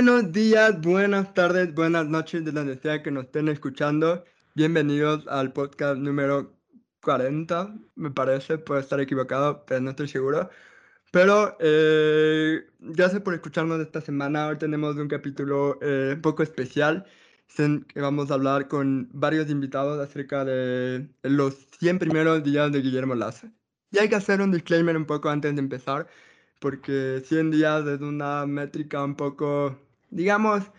Buenos días, buenas tardes, buenas noches de donde sea que nos estén escuchando. Bienvenidos al podcast número 40, me parece, puede estar equivocado, pero no estoy seguro. Pero eh, gracias por escucharnos esta semana. Hoy tenemos un capítulo eh, un poco especial que vamos a hablar con varios invitados acerca de los 100 primeros días de Guillermo Lazo. Y hay que hacer un disclaimer un poco antes de empezar, porque 100 días es una métrica un poco, digamos,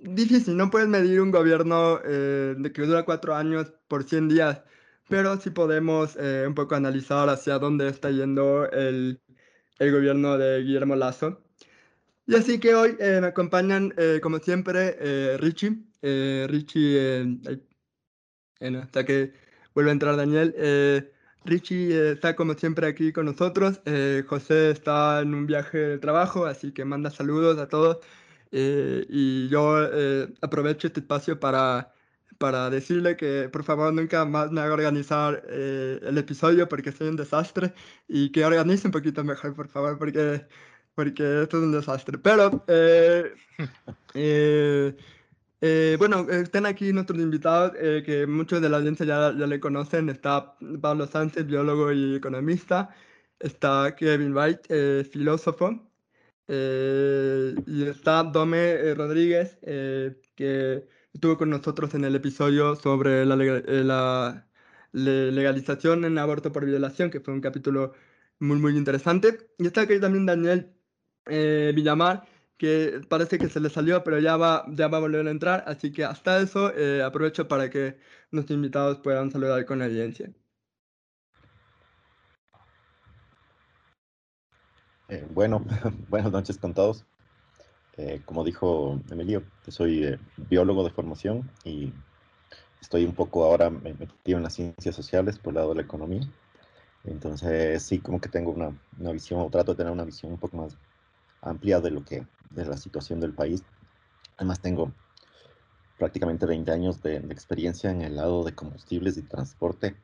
difícil. No puedes medir un gobierno eh, de que dura cuatro años por 100 días, pero sí podemos eh, un poco analizar hacia dónde está yendo el, el gobierno de Guillermo Lazo. Y así que hoy eh, me acompañan, eh, como siempre, eh, Richie. Richie, hasta que vuelve a entrar Daniel. Richie está como siempre aquí con nosotros. José está en un viaje de trabajo, así que manda saludos a todos. Y yo aprovecho este espacio para, para decirle que por favor nunca más me haga organizar el episodio porque soy un desastre y que organice un poquito mejor, por favor, porque porque esto es un desastre. Pero, eh, eh, eh, bueno, están aquí nuestros invitados, que muchos de la audiencia ya, ya le conocen. Está Pablo Sánchez, biólogo y economista. Está Kevin White, filósofo. Y está Dome Rodríguez, que estuvo con nosotros en el episodio sobre la, legalización en aborto por violación, que fue un capítulo muy, muy interesante. Y está aquí también Daniel eh, Villamar, que parece que se le salió, pero ya va, ya va a volver a entrar. Así que hasta eso eh, aprovecho para que nuestros invitados puedan saludar con la audiencia. Eh, bueno, buenas noches con todos. como dijo Emilio, soy biólogo de formación y estoy un poco ahora metido en las ciencias sociales por el lado de la economía. Entonces sí, como que tengo una, una visión, o trato de tener una visión un poco más amplia de lo que de la situación del país. Además tengo prácticamente 20 años de, experiencia en el lado de combustibles y transporte.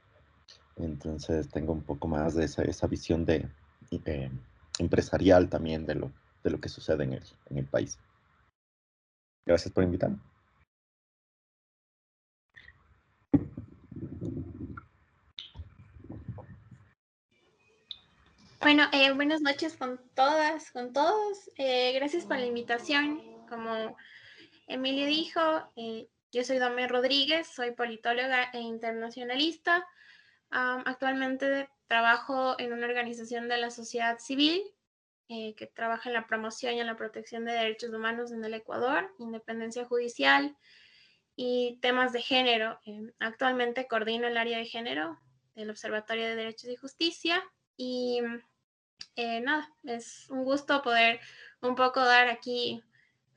Entonces tengo un poco más de esa, esa visión de, eh, empresarial también de lo, de lo que sucede en el, en el país. Gracias por invitarme. Bueno, eh, buenas noches con todas, con todos. Eh, gracias por la invitación. Como Emilio dijo, eh, yo soy Dame Rodríguez, soy politóloga e internacionalista. actualmente trabajo en una organización de la sociedad civil que trabaja en la promoción y en la protección de derechos humanos en el Ecuador, independencia judicial y temas de género. actualmente coordino el área de género del Observatorio de Derechos y Justicia y eh, nada, es un gusto poder un poco dar aquí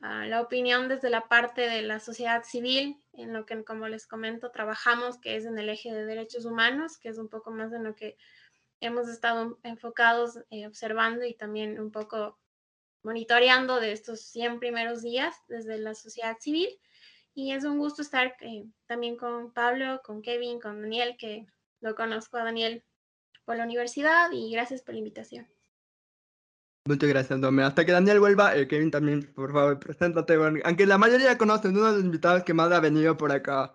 ah, la opinión desde la parte de la sociedad civil, en lo que, como les comento, trabajamos, que es en el eje de derechos humanos, que es un poco más en lo que hemos estado enfocados, eh, observando y también un poco monitoreando de estos 100 primeros días desde la sociedad civil. Y es un gusto estar eh, también con Pablo, con Kevin, con Daniel, que lo conozco a Daniel por la universidad y gracias por la invitación. Muchas gracias, Dome. Hasta que Daniel vuelva, eh, Kevin también, por favor, preséntate. aunque la mayoría conocen, uno de los invitados que más ha venido por acá.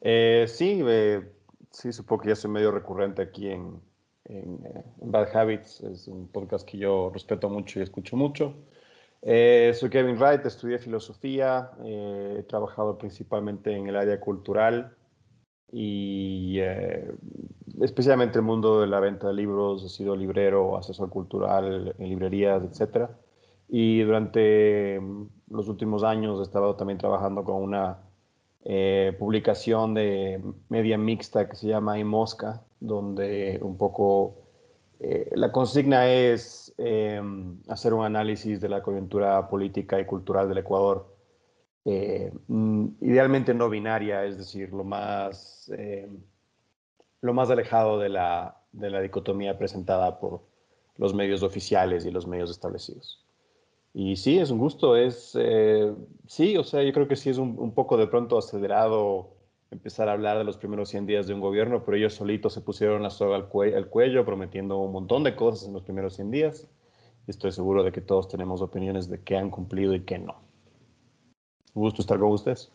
Eh, sí, eh, sí, supongo que ya soy medio recurrente aquí en, en, Bad Habits. Es un podcast que yo respeto mucho y escucho mucho. soy Kevin Wright, estudié filosofía, he trabajado principalmente en el área cultural y eh, especialmente el mundo de la venta de libros, he sido librero, asesor cultural en librerías, etc. Y durante mm, los últimos años he estado también trabajando con una eh, publicación de media mixta que se llama Mosca, donde un poco eh, la consigna es hacer un análisis de la coyuntura política y cultural del Ecuador eh, mm, idealmente no binaria, es decir, lo más, eh, lo más alejado de la, de la dicotomía presentada por los medios oficiales y los medios establecidos. Y sí, es un gusto, es, eh, sí, o sea, yo creo que sí es un, un, poco de pronto acelerado empezar a hablar de los primeros 100 días de un gobierno, pero ellos solitos se pusieron la soga al, al cuello prometiendo un montón de cosas en los primeros 100 días estoy seguro de que todos tenemos opiniones de qué han cumplido y qué no. Un gusto estar con ustedes.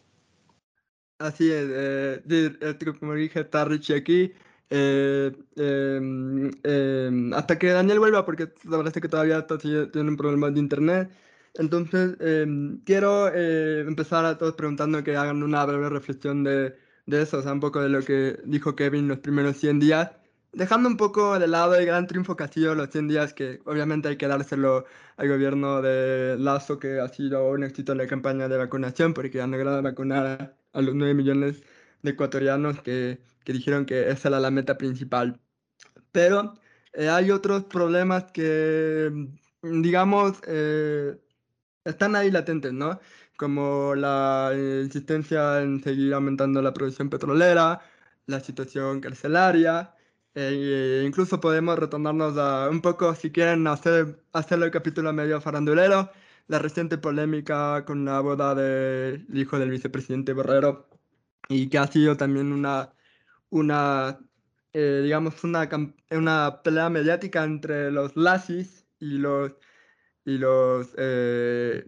Así es, eh, como dije, está Richie aquí. Eh, em, em, hasta que Daniel vuelva, porque la verdad es que todavía tiene un problema de internet. Entonces, em, quiero eh, empezar a todos preguntando que hagan una breve reflexión de, de eso, o sea, un poco de lo que dijo Kevin los primeros 100 días dejando un poco de lado el gran triunfo que ha sido los 100 días, que obviamente hay que dárselo al gobierno de Lazo, que ha sido un éxito en la campaña de vacunación, porque han logrado vacunar a, los 9 millones de ecuatorianos que, que, dijeron que esa era la meta principal. Pero eh, hay otros problemas que, digamos, eh, están ahí latentes, ¿no? Como la insistencia en seguir aumentando la producción petrolera, la situación carcelaria, e incluso podemos retornarnos a un poco, si quieren, hacer, hacerlo el capítulo medio farandulero, la reciente polémica con la boda del hijo del vicepresidente Borrero, y que ha sido también una, una eh, digamos, una, una pelea mediática entre los lazis y los, y los eh,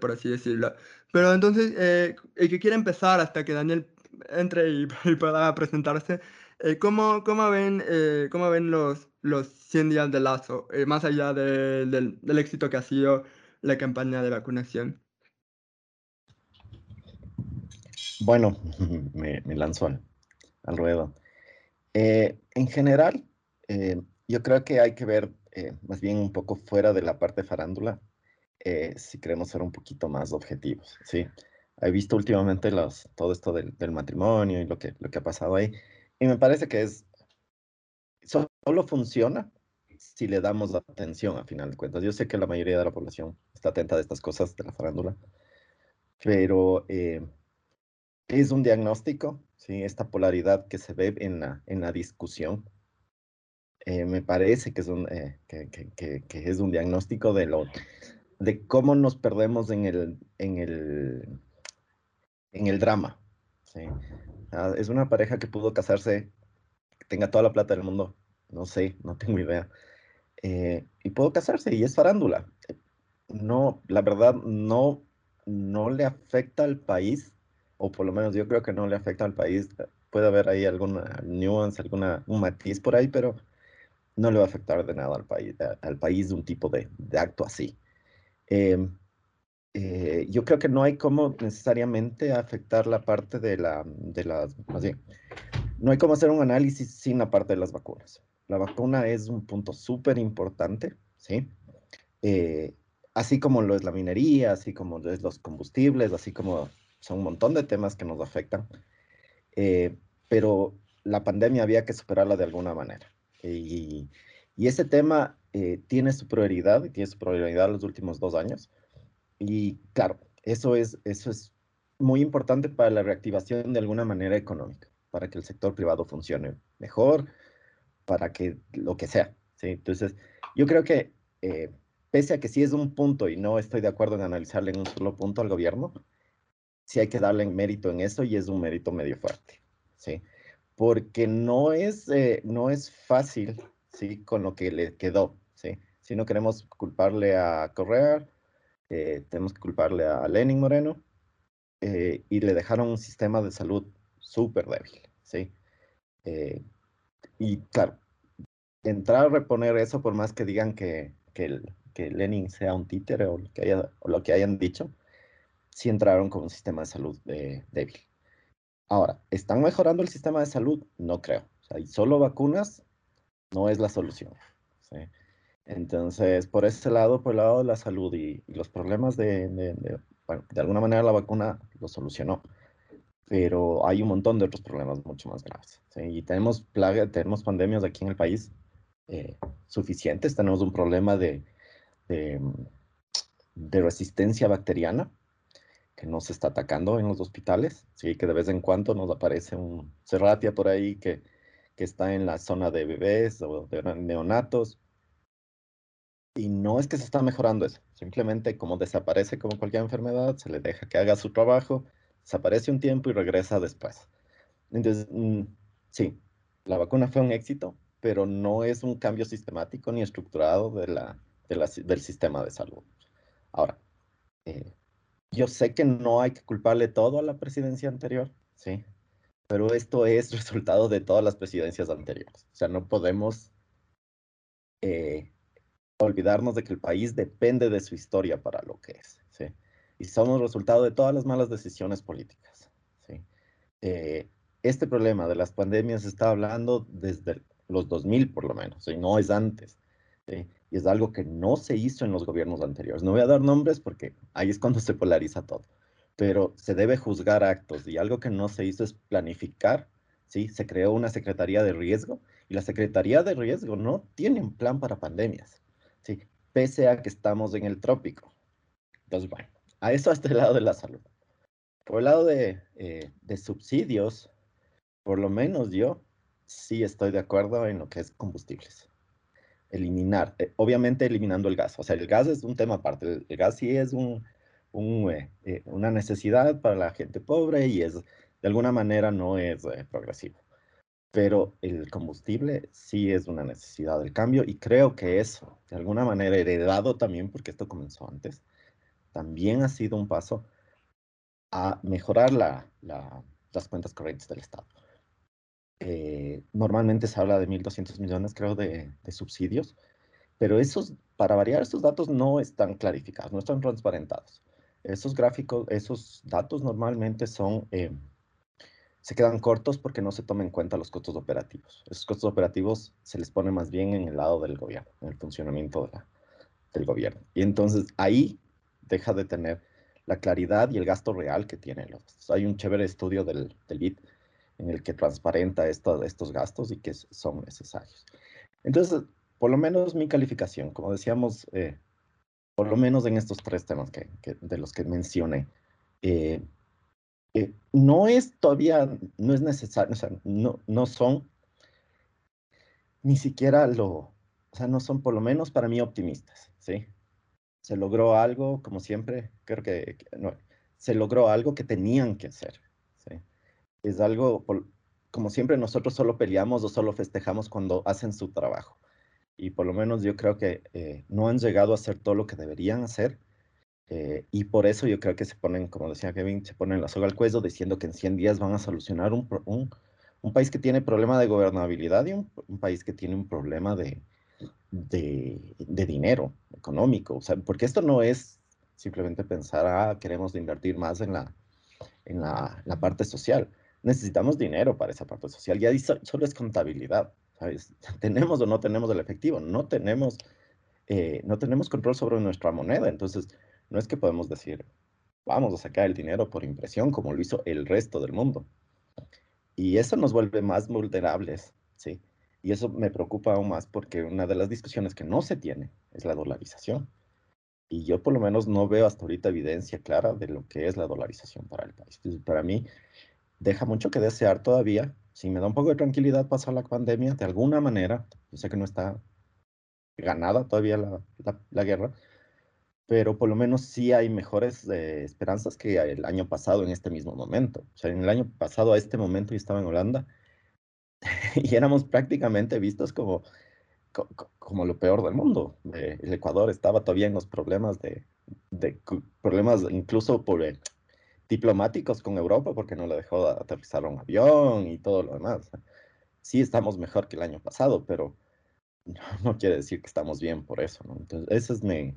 por así decirlo. Pero entonces, eh, el que quiere empezar hasta que Daniel entre y, y pueda presentarse, eh, ¿cómo, cómo, ven, cómo ven los, los 100 días de Lazo, más allá del, del éxito que ha sido la campaña de vacunación? Bueno, me, me lanzo al, al ruedo. en general, yo creo que hay que ver más bien un poco fuera de la parte farándula, si queremos ser un poquito más objetivos, ¿sí? He visto últimamente los, todo esto del, del, matrimonio y lo que, lo que ha pasado ahí. Y me parece que es, solo funciona si le damos atención a final de cuentas. Yo sé que la mayoría de la población está atenta a estas cosas de la farándula, pero eh, es un diagnóstico, ¿sí? esta polaridad que se ve en la, en la discusión. Eh, me parece que es, un, eh, que, que, es un diagnóstico de, lo, de cómo nos perdemos en el, en el, en el drama. ¿sí? Ah, es una pareja que pudo casarse, tenga toda la plata del mundo, no sé, no tengo idea. Eh, y pudo casarse y es farándula. No, la verdad, no, no le afecta al país, o por lo menos yo creo que no le afecta al país. Puede haber ahí alguna nuance, alguna, un matiz por ahí, pero no le va a afectar de nada al país, al país de un tipo de, de acto así. Eh, eh, yo creo que no hay como necesariamente afectar la parte de, la, de las, bien, no hay como hacer un análisis sin la parte de las vacunas. La vacuna es un punto súper importante, ¿sí? Eh, así como lo es la minería, así como lo es los combustibles, así como son un montón de temas que nos afectan. Eh, pero la pandemia había que superarla de alguna manera. Y, y ese tema tiene su prioridad, tiene su prioridad los últimos dos años y claro, eso es, eso es muy importante para la reactivación de alguna manera económica, para que el sector privado funcione mejor, para que lo que sea. ¿sí? Entonces, yo creo que eh, pese a que sí es un punto y no estoy de acuerdo en analizarle en un solo punto al gobierno, sí hay que darle mérito en eso y es un mérito medio fuerte. ¿sí? Porque no es, eh, no es fácil ¿sí? con lo que le quedó. ¿sí? Si no queremos culparle a Correa, eh, tenemos que culparle a Lenin Moreno, eh, y le dejaron un sistema de salud súper débil, ¿sí? Eh, y claro, entrar a reponer eso, por más que digan que, que, Lenin sea un títere o lo que hayan dicho, sí entraron con un sistema de salud débil. Ahora, ¿están mejorando el sistema de salud? No creo. O sea, y solo vacunas no es la solución. ¿sí? Entonces, por ese lado, por el lado de la salud y, los problemas de, de, bueno, de alguna manera la vacuna lo solucionó, pero hay un montón de otros problemas mucho más graves. ¿sí? Y tenemos, plaga, tenemos pandemias aquí en el país eh, suficientes, tenemos un problema de, de, de, resistencia bacteriana que nos está atacando en los hospitales, ¿sí? que de vez en cuando nos aparece un serratia por ahí que, que está en la zona de bebés o de neonatos y no es que se está mejorando eso, simplemente como desaparece como cualquier enfermedad, se le deja que haga su trabajo, desaparece un tiempo y regresa después. Entonces, mm, sí, la vacuna fue un éxito, pero no es un cambio sistemático ni estructurado de la, del sistema de salud. Ahora, eh, yo sé que no hay que culparle todo a la presidencia anterior, ¿sí? Pero esto es resultado de todas las presidencias anteriores. O sea, no podemos eh, olvidarnos de que el país depende de su historia para lo que es, ¿sí? Y somos resultado de todas las malas decisiones políticas, ¿sí? Eh, este problema de las pandemias se está hablando desde los 2000 por lo menos, y no es antes. Y es algo que no se hizo en los gobiernos anteriores. No voy a dar nombres porque ahí es cuando se polariza todo. Pero se debe juzgar actos y algo que no se hizo es planificar. ¿sí? Se creó una Secretaría de Riesgo y la Secretaría de Riesgo no tiene un plan para pandemias, ¿sí? pese a que estamos en el trópico. Entonces, bueno, a eso hasta el lado de la salud. Por el lado de, eh, de subsidios, por lo menos yo sí estoy de acuerdo en lo que es combustibles eliminar, eh, obviamente eliminando el gas. O sea, el gas es un tema aparte. El, gas sí es un, eh, eh, una necesidad para la gente pobre y es, de alguna manera, no es progresivo. Pero el combustible sí es una necesidad del cambio y creo que eso, de alguna manera, heredado también, porque esto comenzó antes, también ha sido un paso a mejorar las cuentas corrientes del Estado. Eh, normalmente se habla de 1.200 millones, creo, de, subsidios, pero esos, para variar, estos datos no están clarificados, no están transparentados. Esos gráficos, esos datos normalmente son, eh, se quedan cortos porque no se toman en cuenta los costos operativos. Esos costos operativos se les pone más bien en el lado del gobierno, en el funcionamiento de del gobierno. Y entonces ahí deja de tener la claridad y el gasto real que tienen los. Hay un chévere estudio del, del BID en el que transparenta estos gastos y que son necesarios. Entonces, por lo menos mi calificación, como decíamos, eh, por lo menos en estos tres temas que, de los que mencioné, eh, eh, no es todavía, no es necesario, o sea, no, no son ni siquiera lo, o sea, no son por lo menos para mí optimistas, ¿sí? Se logró algo, como siempre, creo que, no, se logró algo que tenían que hacer, es algo, como siempre nosotros solo peleamos o solo festejamos cuando hacen su trabajo. Y por lo menos yo creo que eh, no han llegado a hacer todo lo que deberían hacer. Eh, y por eso yo creo que se ponen, como decía Kevin, se ponen la soga al cuello diciendo que en 100 días van a solucionar un, un, país que tiene problema de gobernabilidad y un, país que tiene un problema de, de, de, dinero económico. O sea, porque esto no es simplemente pensar, ah, queremos invertir más en la, en la, la parte social necesitamos dinero para esa parte social. Ya solo es contabilidad. ¿sabes? Tenemos o no tenemos el efectivo, no tenemos, eh, no tenemos control sobre nuestra moneda. Entonces, no es que podemos decir, vamos a sacar el dinero por impresión como lo hizo el resto del mundo. Y eso nos vuelve más vulnerables, ¿sí? Y eso me preocupa aún más porque una de las discusiones que no se tiene es la dolarización. Y yo por lo menos no veo hasta ahorita evidencia clara de lo que es la dolarización para el país. Entonces, para mí, deja mucho que desear todavía. Sí, me da un poco de tranquilidad pasar la pandemia, de alguna manera. Yo sé que no está ganada todavía la, guerra, pero por lo menos sí hay mejores eh, esperanzas que el año pasado en este mismo momento. O sea, en el año pasado a este momento yo estaba en Holanda y éramos prácticamente vistos como, como, lo peor del mundo. Eh, el Ecuador estaba todavía en los problemas de, de problemas incluso por diplomáticos con Europa porque no le dejó aterrizar un avión y todo lo demás. Sí estamos mejor que el año pasado, pero no, quiere decir que estamos bien por eso, ¿no? Entonces, ese es mi,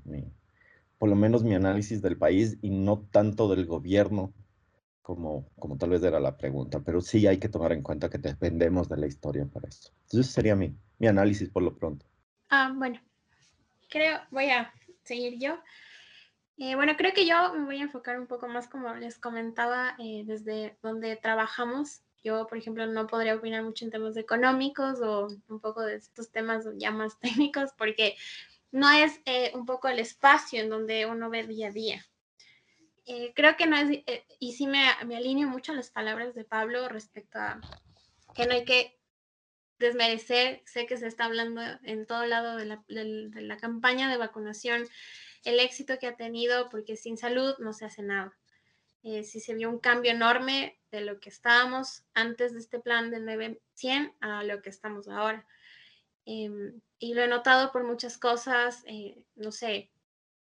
por lo menos mi análisis del país y no tanto del gobierno como, como tal vez era la pregunta, pero sí hay que tomar en cuenta que dependemos de la historia para eso. Entonces, ese sería mi, mi análisis por lo pronto. Ah, bueno, creo, voy a seguir yo. Eh, bueno, creo que yo me voy a enfocar un poco más, como les comentaba, eh, desde donde trabajamos. Yo, por ejemplo, no podría opinar mucho en temas económicos o un poco de estos temas ya más técnicos, porque no es eh, un poco el espacio en donde uno ve día a día. creo que no es, y sí me, me alineo mucho a las palabras de Pablo respecto a que no hay que desmerecer, sé que se está hablando en todo lado de la, de la campaña de vacunación el éxito que ha tenido, porque sin salud no se hace nada. Eh, sí se vio un cambio enorme de lo que estábamos antes de este plan de 900 a lo que estamos ahora. em, y lo he notado por muchas cosas, eh, no sé,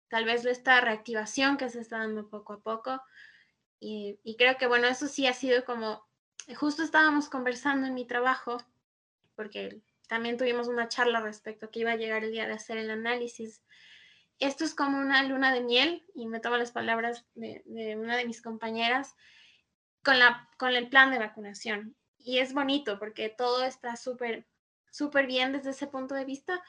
tal vez esta reactivación que se está dando poco a poco. Y, y, creo que, bueno, eso sí ha sido como, justo estábamos conversando en mi trabajo, porque también tuvimos una charla respecto a que iba a llegar el día de hacer el análisis. Esto es como una luna de miel, y me tomo las palabras de, de una de mis compañeras, con, la, con el plan de vacunación. Y es bonito porque todo está súper, súper bien desde ese punto de vista,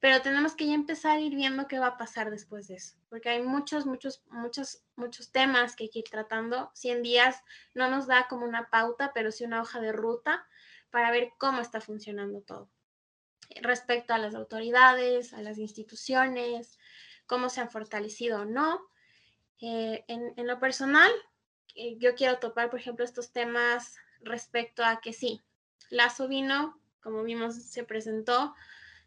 pero tenemos que ya empezar a ir viendo qué va a pasar después de eso, porque hay muchos, muchos, muchos, muchos temas que hay que ir tratando. 100 días no nos da como una pauta, pero sí una hoja de ruta para ver cómo está funcionando todo. Respecto a las autoridades, a las instituciones, cómo se han fortalecido o no. Eh, en, en, lo personal, eh, yo quiero topar, por ejemplo, estos temas respecto a que sí, Lazo vino, como vimos, se presentó,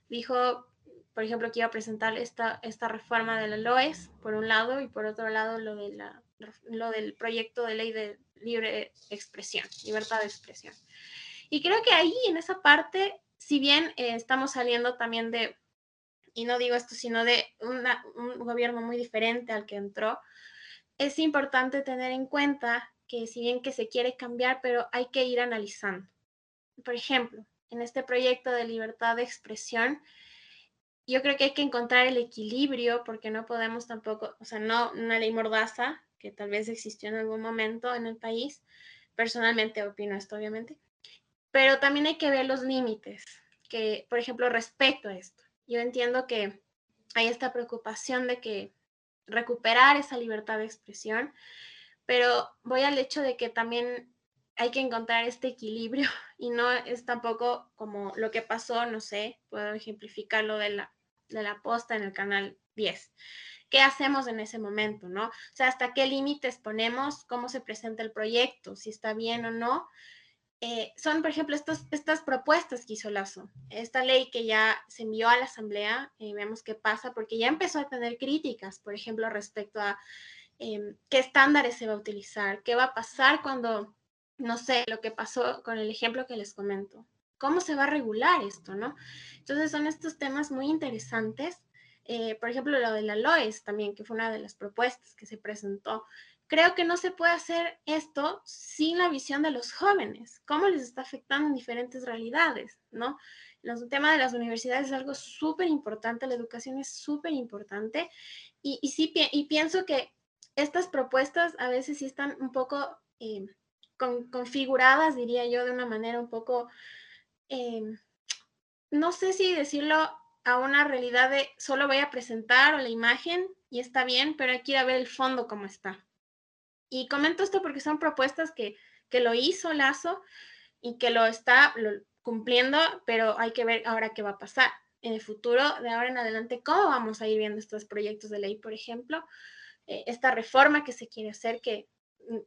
dijo, por ejemplo, que iba a presentar esta, esta reforma de la LOES, por un lado, y por otro lado, lo, de la, lo del proyecto de ley de libre expresión, libertad de expresión. Y creo que ahí, en esa parte, si bien eh, estamos saliendo también de, y no digo esto, sino de una, un gobierno muy diferente al que entró, es importante tener en cuenta que si bien que se quiere cambiar, pero hay que ir analizando. Por ejemplo, en este proyecto de libertad de expresión, yo creo que hay que encontrar el equilibrio porque no podemos tampoco, o sea, no una ley mordaza que tal vez existió en algún momento en el país. Personalmente opino esto, obviamente. Pero también hay que ver los límites, que, por ejemplo, respecto a esto. Yo entiendo que hay esta preocupación de que recuperar esa libertad de expresión, pero voy al hecho de que también hay que encontrar este equilibrio y no es tampoco como lo que pasó, no sé, puedo ejemplificarlo de la, de la posta en el canal 10. ¿Qué hacemos en ese momento, no? O sea, hasta qué límites ponemos, cómo se presenta el proyecto, si está bien o no. Eh, son, por ejemplo, estos, estas propuestas que hizo Lazo, esta ley que ya se envió a la Asamblea, y vemos qué pasa, porque ya empezó a tener críticas, por ejemplo, respecto a em, qué estándares se va a utilizar, qué va a pasar cuando, no sé, lo que pasó con el ejemplo que les comento, cómo se va a regular esto, ¿no? Entonces son estos temas muy interesantes. Eh, por ejemplo, lo de la LOES también, que fue una de las propuestas que se presentó creo que no se puede hacer esto sin la visión de los jóvenes, cómo les está afectando en diferentes realidades, ¿no? El tema de las universidades es algo súper importante, la educación es súper importante y, sí, y pienso que estas propuestas a veces sí están un poco eh, con, configuradas, diría yo, de una manera un poco, eh, no sé si decirlo a una realidad de solo voy a presentar o la imagen y está bien, pero hay que ir a ver el fondo cómo está. Y comento esto porque son propuestas que, que lo hizo Lazo y que lo está cumpliendo, pero hay que ver ahora qué va a pasar en el futuro, de ahora en adelante, cómo vamos a ir viendo estos proyectos de ley, por ejemplo, eh, esta reforma que se quiere hacer, que mm,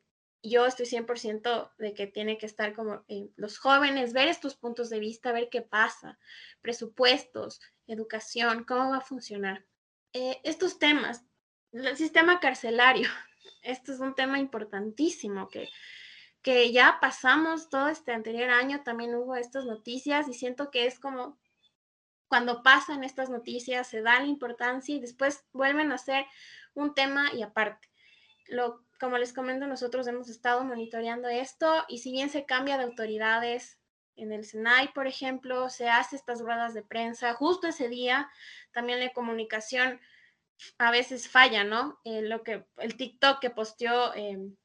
yo estoy 100% de que tiene que estar como los jóvenes, ver estos puntos de vista, ver qué pasa, presupuestos, educación, cómo va a funcionar. Eh, estos temas, el sistema carcelario, esto es un tema importantísimo que, que ya pasamos todo este anterior año, también hubo estas noticias y siento que es como cuando pasan estas noticias se da la importancia y después vuelven a ser un tema y aparte. Lo, como les comento, nosotros hemos estado monitoreando esto y si bien se cambia de autoridades en el Senai, por ejemplo, se hace estas ruedas de prensa, justo ese día también la comunicación a veces falla, ¿no? Eh, lo que, el TikTok que posteó em,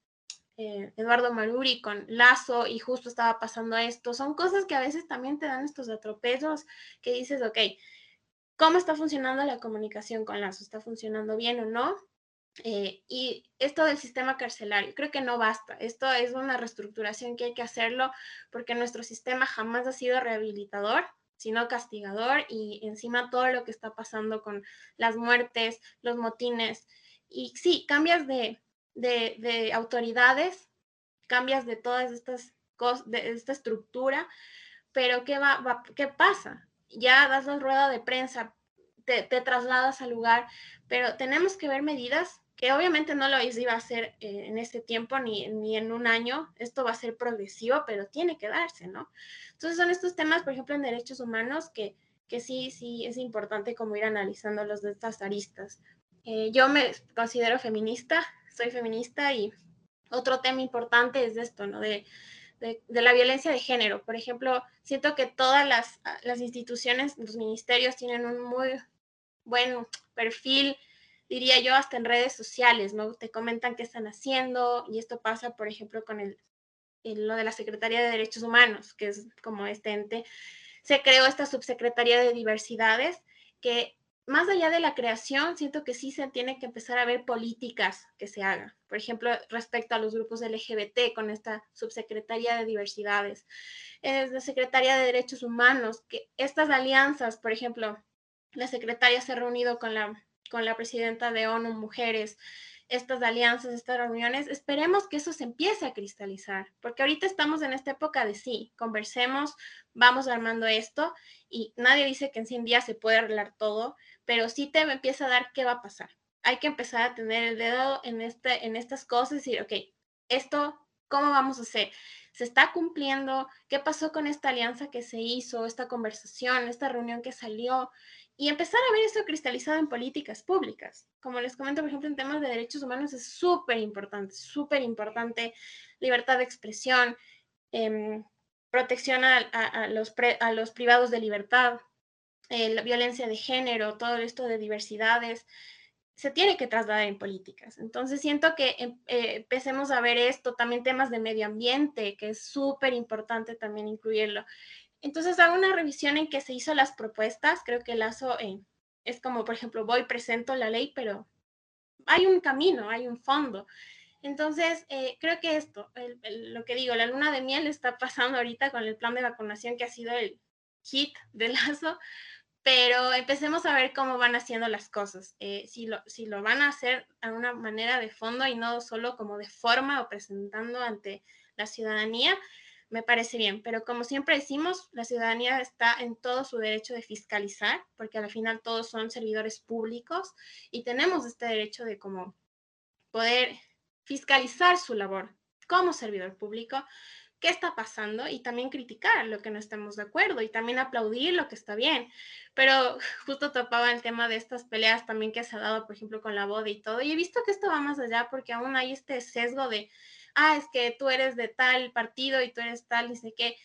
eh, Eduardo Maruri con Lazo y justo estaba pasando esto, son cosas que a veces también te dan estos atropellos que dices, ok, ¿cómo está funcionando la comunicación con Lazo? ¿Está funcionando bien o no? Eh, y esto del sistema carcelario, creo que no basta. Esto es una reestructuración que hay que hacerlo porque nuestro sistema jamás ha sido rehabilitador sino castigador y encima todo lo que está pasando con las muertes, los motines. Y sí, cambias de, de, autoridades, cambias de todas estas cosas, de esta estructura, pero ¿qué, va, ¿qué pasa? Ya das la rueda de prensa, te, te, trasladas al lugar, pero tenemos que ver medidas que obviamente no lo iba a hacer eh, en este tiempo ni, ni, en un año, esto va a ser progresivo, pero tiene que darse, ¿no? Entonces son estos temas, por ejemplo, en derechos humanos que, que sí, sí, es importante como ir analizando los de estas aristas. Eh, yo me considero feminista, soy feminista y otro tema importante es esto, ¿no? De, de, la violencia de género. Por ejemplo, siento que todas las, las instituciones, los ministerios tienen un muy buen perfil diría yo, hasta en redes sociales, ¿no? Te comentan qué están haciendo y esto pasa, por ejemplo, con el, lo de la Secretaría de Derechos Humanos, que es como este ente. Se creó esta subsecretaría de diversidades que más allá de la creación, siento que sí se tiene que empezar a ver políticas que se hagan. Por ejemplo, respecto a los grupos LGBT con esta subsecretaría de diversidades, es la Secretaría de Derechos Humanos, que estas alianzas, por ejemplo, la secretaria se ha reunido con la con la presidenta de ONU Mujeres, estas alianzas, estas reuniones, esperemos que eso se empiece a cristalizar, porque ahorita estamos en esta época de sí, conversemos, vamos armando esto y nadie dice que en 100 días se puede arreglar todo, pero sí te empieza a dar qué va a pasar. Hay que empezar a tener el dedo en, este, en estas cosas y decir, ok, esto, ¿cómo vamos a hacer? ¿Se está cumpliendo? ¿Qué pasó con esta alianza que se hizo, esta conversación, esta reunión que salió? Y empezar a ver eso cristalizado en políticas públicas. Como les comento, por ejemplo, en temas de derechos humanos es súper importante, súper importante libertad de expresión, em, protección a, los a los privados de libertad, eh, la violencia de género, todo esto de diversidades, se tiene que trasladar en políticas. Entonces siento que em, eh, empecemos a ver esto, también temas de medio ambiente, que es súper importante también incluirlo. Entonces hago una revisión en que se hizo las propuestas. Creo que Lazo eh, es como, por ejemplo, voy, presento la ley, pero hay un camino, hay un fondo. Entonces, eh, creo que esto, lo que digo, la luna de miel está pasando ahorita con el plan de vacunación que ha sido el hit de Lazo, pero empecemos a ver cómo van haciendo las cosas, eh, si, lo, si lo van a hacer a una manera de fondo y no solo como de forma o presentando ante la ciudadanía, me parece bien, pero como siempre decimos, la ciudadanía está en todo su derecho de fiscalizar, porque al final todos son servidores públicos y tenemos este derecho de como poder fiscalizar su labor como servidor público, qué está pasando y también criticar lo que no estemos de acuerdo y también aplaudir lo que está bien. Pero justo topaba el tema de estas peleas también que se ha dado, por ejemplo, con la boda y todo. Y he visto que esto va más allá porque aún hay este sesgo de ah, es que tú eres de tal partido y tú eres tal, dice que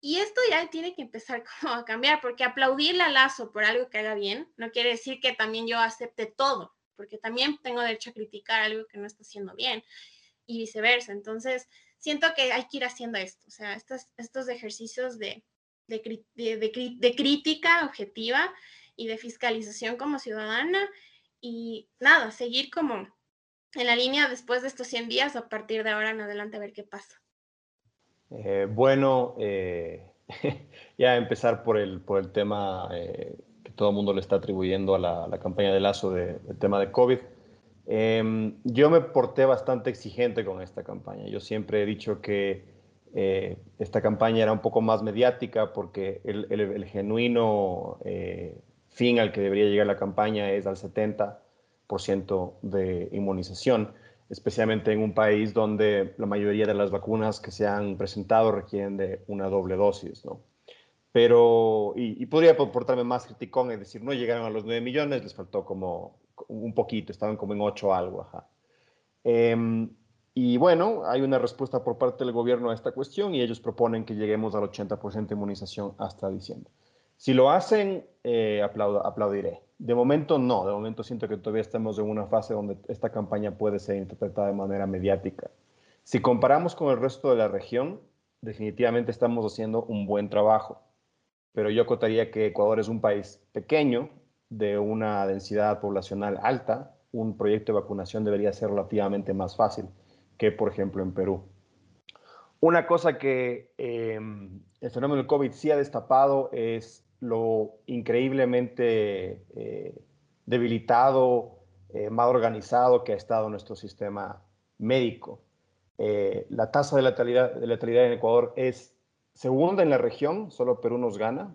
Y esto ya tiene que empezar como a cambiar, porque aplaudirle a Lazo por algo que haga bien no quiere decir que también yo acepte todo, porque también tengo derecho a criticar algo que no está haciendo bien y viceversa. Entonces, siento que hay que ir haciendo esto, o sea, estos, estos ejercicios de, de, de crítica objetiva y de fiscalización como ciudadana y nada, seguir como en la línea después de estos 100 días a partir de ahora en adelante a ver qué pasa. Eh, bueno, eh, ya empezar por el, por el tema eh, que todo el mundo le está atribuyendo a la, campaña de Lazo del tema de COVID. Em, yo me porté bastante exigente con esta campaña. Yo siempre he dicho que esta campaña era un poco más mediática porque el, el, el genuino fin al que debería llegar la campaña es al 70 de inmunización, especialmente en un país donde la mayoría de las vacunas que se han presentado requieren de una doble dosis, ¿no? Pero, y, podría portarme más criticón y decir, no llegaron a los 9 millones, les faltó como un poquito, estaban como en 8 algo, ajá. Em, y bueno, hay una respuesta por parte del gobierno a esta cuestión y ellos proponen que lleguemos al 80% de inmunización hasta diciembre. Si lo hacen, eh, aplaudiré. De momento no, de momento siento que todavía estamos en una fase donde esta campaña puede ser interpretada de manera mediática. Si comparamos con el resto de la región, definitivamente estamos haciendo un buen trabajo, pero yo acotaría que Ecuador es un país pequeño, de una densidad poblacional alta, un proyecto de vacunación debería ser relativamente más fácil que, por ejemplo, en Perú. Una cosa que eh, el fenómeno del COVID sí ha destapado es lo increíblemente eh, debilitado, eh, mal organizado que ha estado nuestro sistema médico. Eh, la tasa de letalidad, de letalidad en Ecuador es segunda en la región, solo Perú nos gana,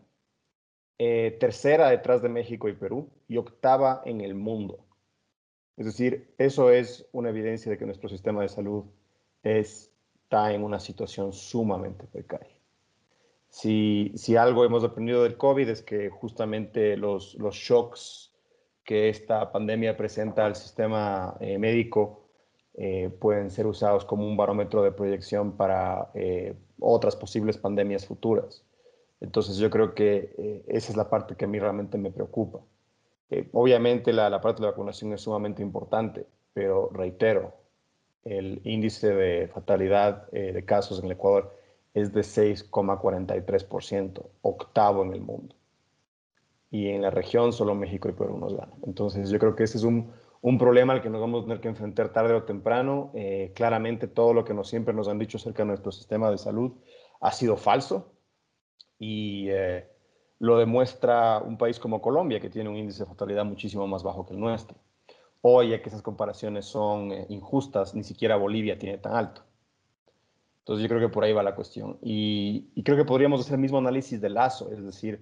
tercera detrás de México y Perú y octava en el mundo. Es decir, eso es una evidencia de que nuestro sistema de salud está en una situación sumamente precaria. Si, si, algo hemos aprendido del COVID es que justamente los, los shocks que esta pandemia presenta al sistema eh, médico eh, pueden ser usados como un barómetro de proyección para eh, otras posibles pandemias futuras. Entonces yo creo que esa es la parte que a mí realmente me preocupa. obviamente la, la parte de la vacunación es sumamente importante, pero reitero, el índice de fatalidad de casos en el Ecuador es de 6,43%, octavo en el mundo. Y en la región solo México y Perú nos ganan. Entonces yo creo que ese es un, un problema al que nos vamos a tener que enfrentar tarde o temprano. Eh, claramente todo lo que nos, siempre nos han dicho acerca de nuestro sistema de salud ha sido falso y eh, lo demuestra un país como Colombia, que tiene un índice de fatalidad muchísimo más bajo que el nuestro. Hoy, ya que esas comparaciones son eh, injustas, ni siquiera Bolivia tiene tan alto. Entonces yo creo que por ahí va la cuestión. Y, creo que podríamos hacer el mismo análisis del lazo, es decir,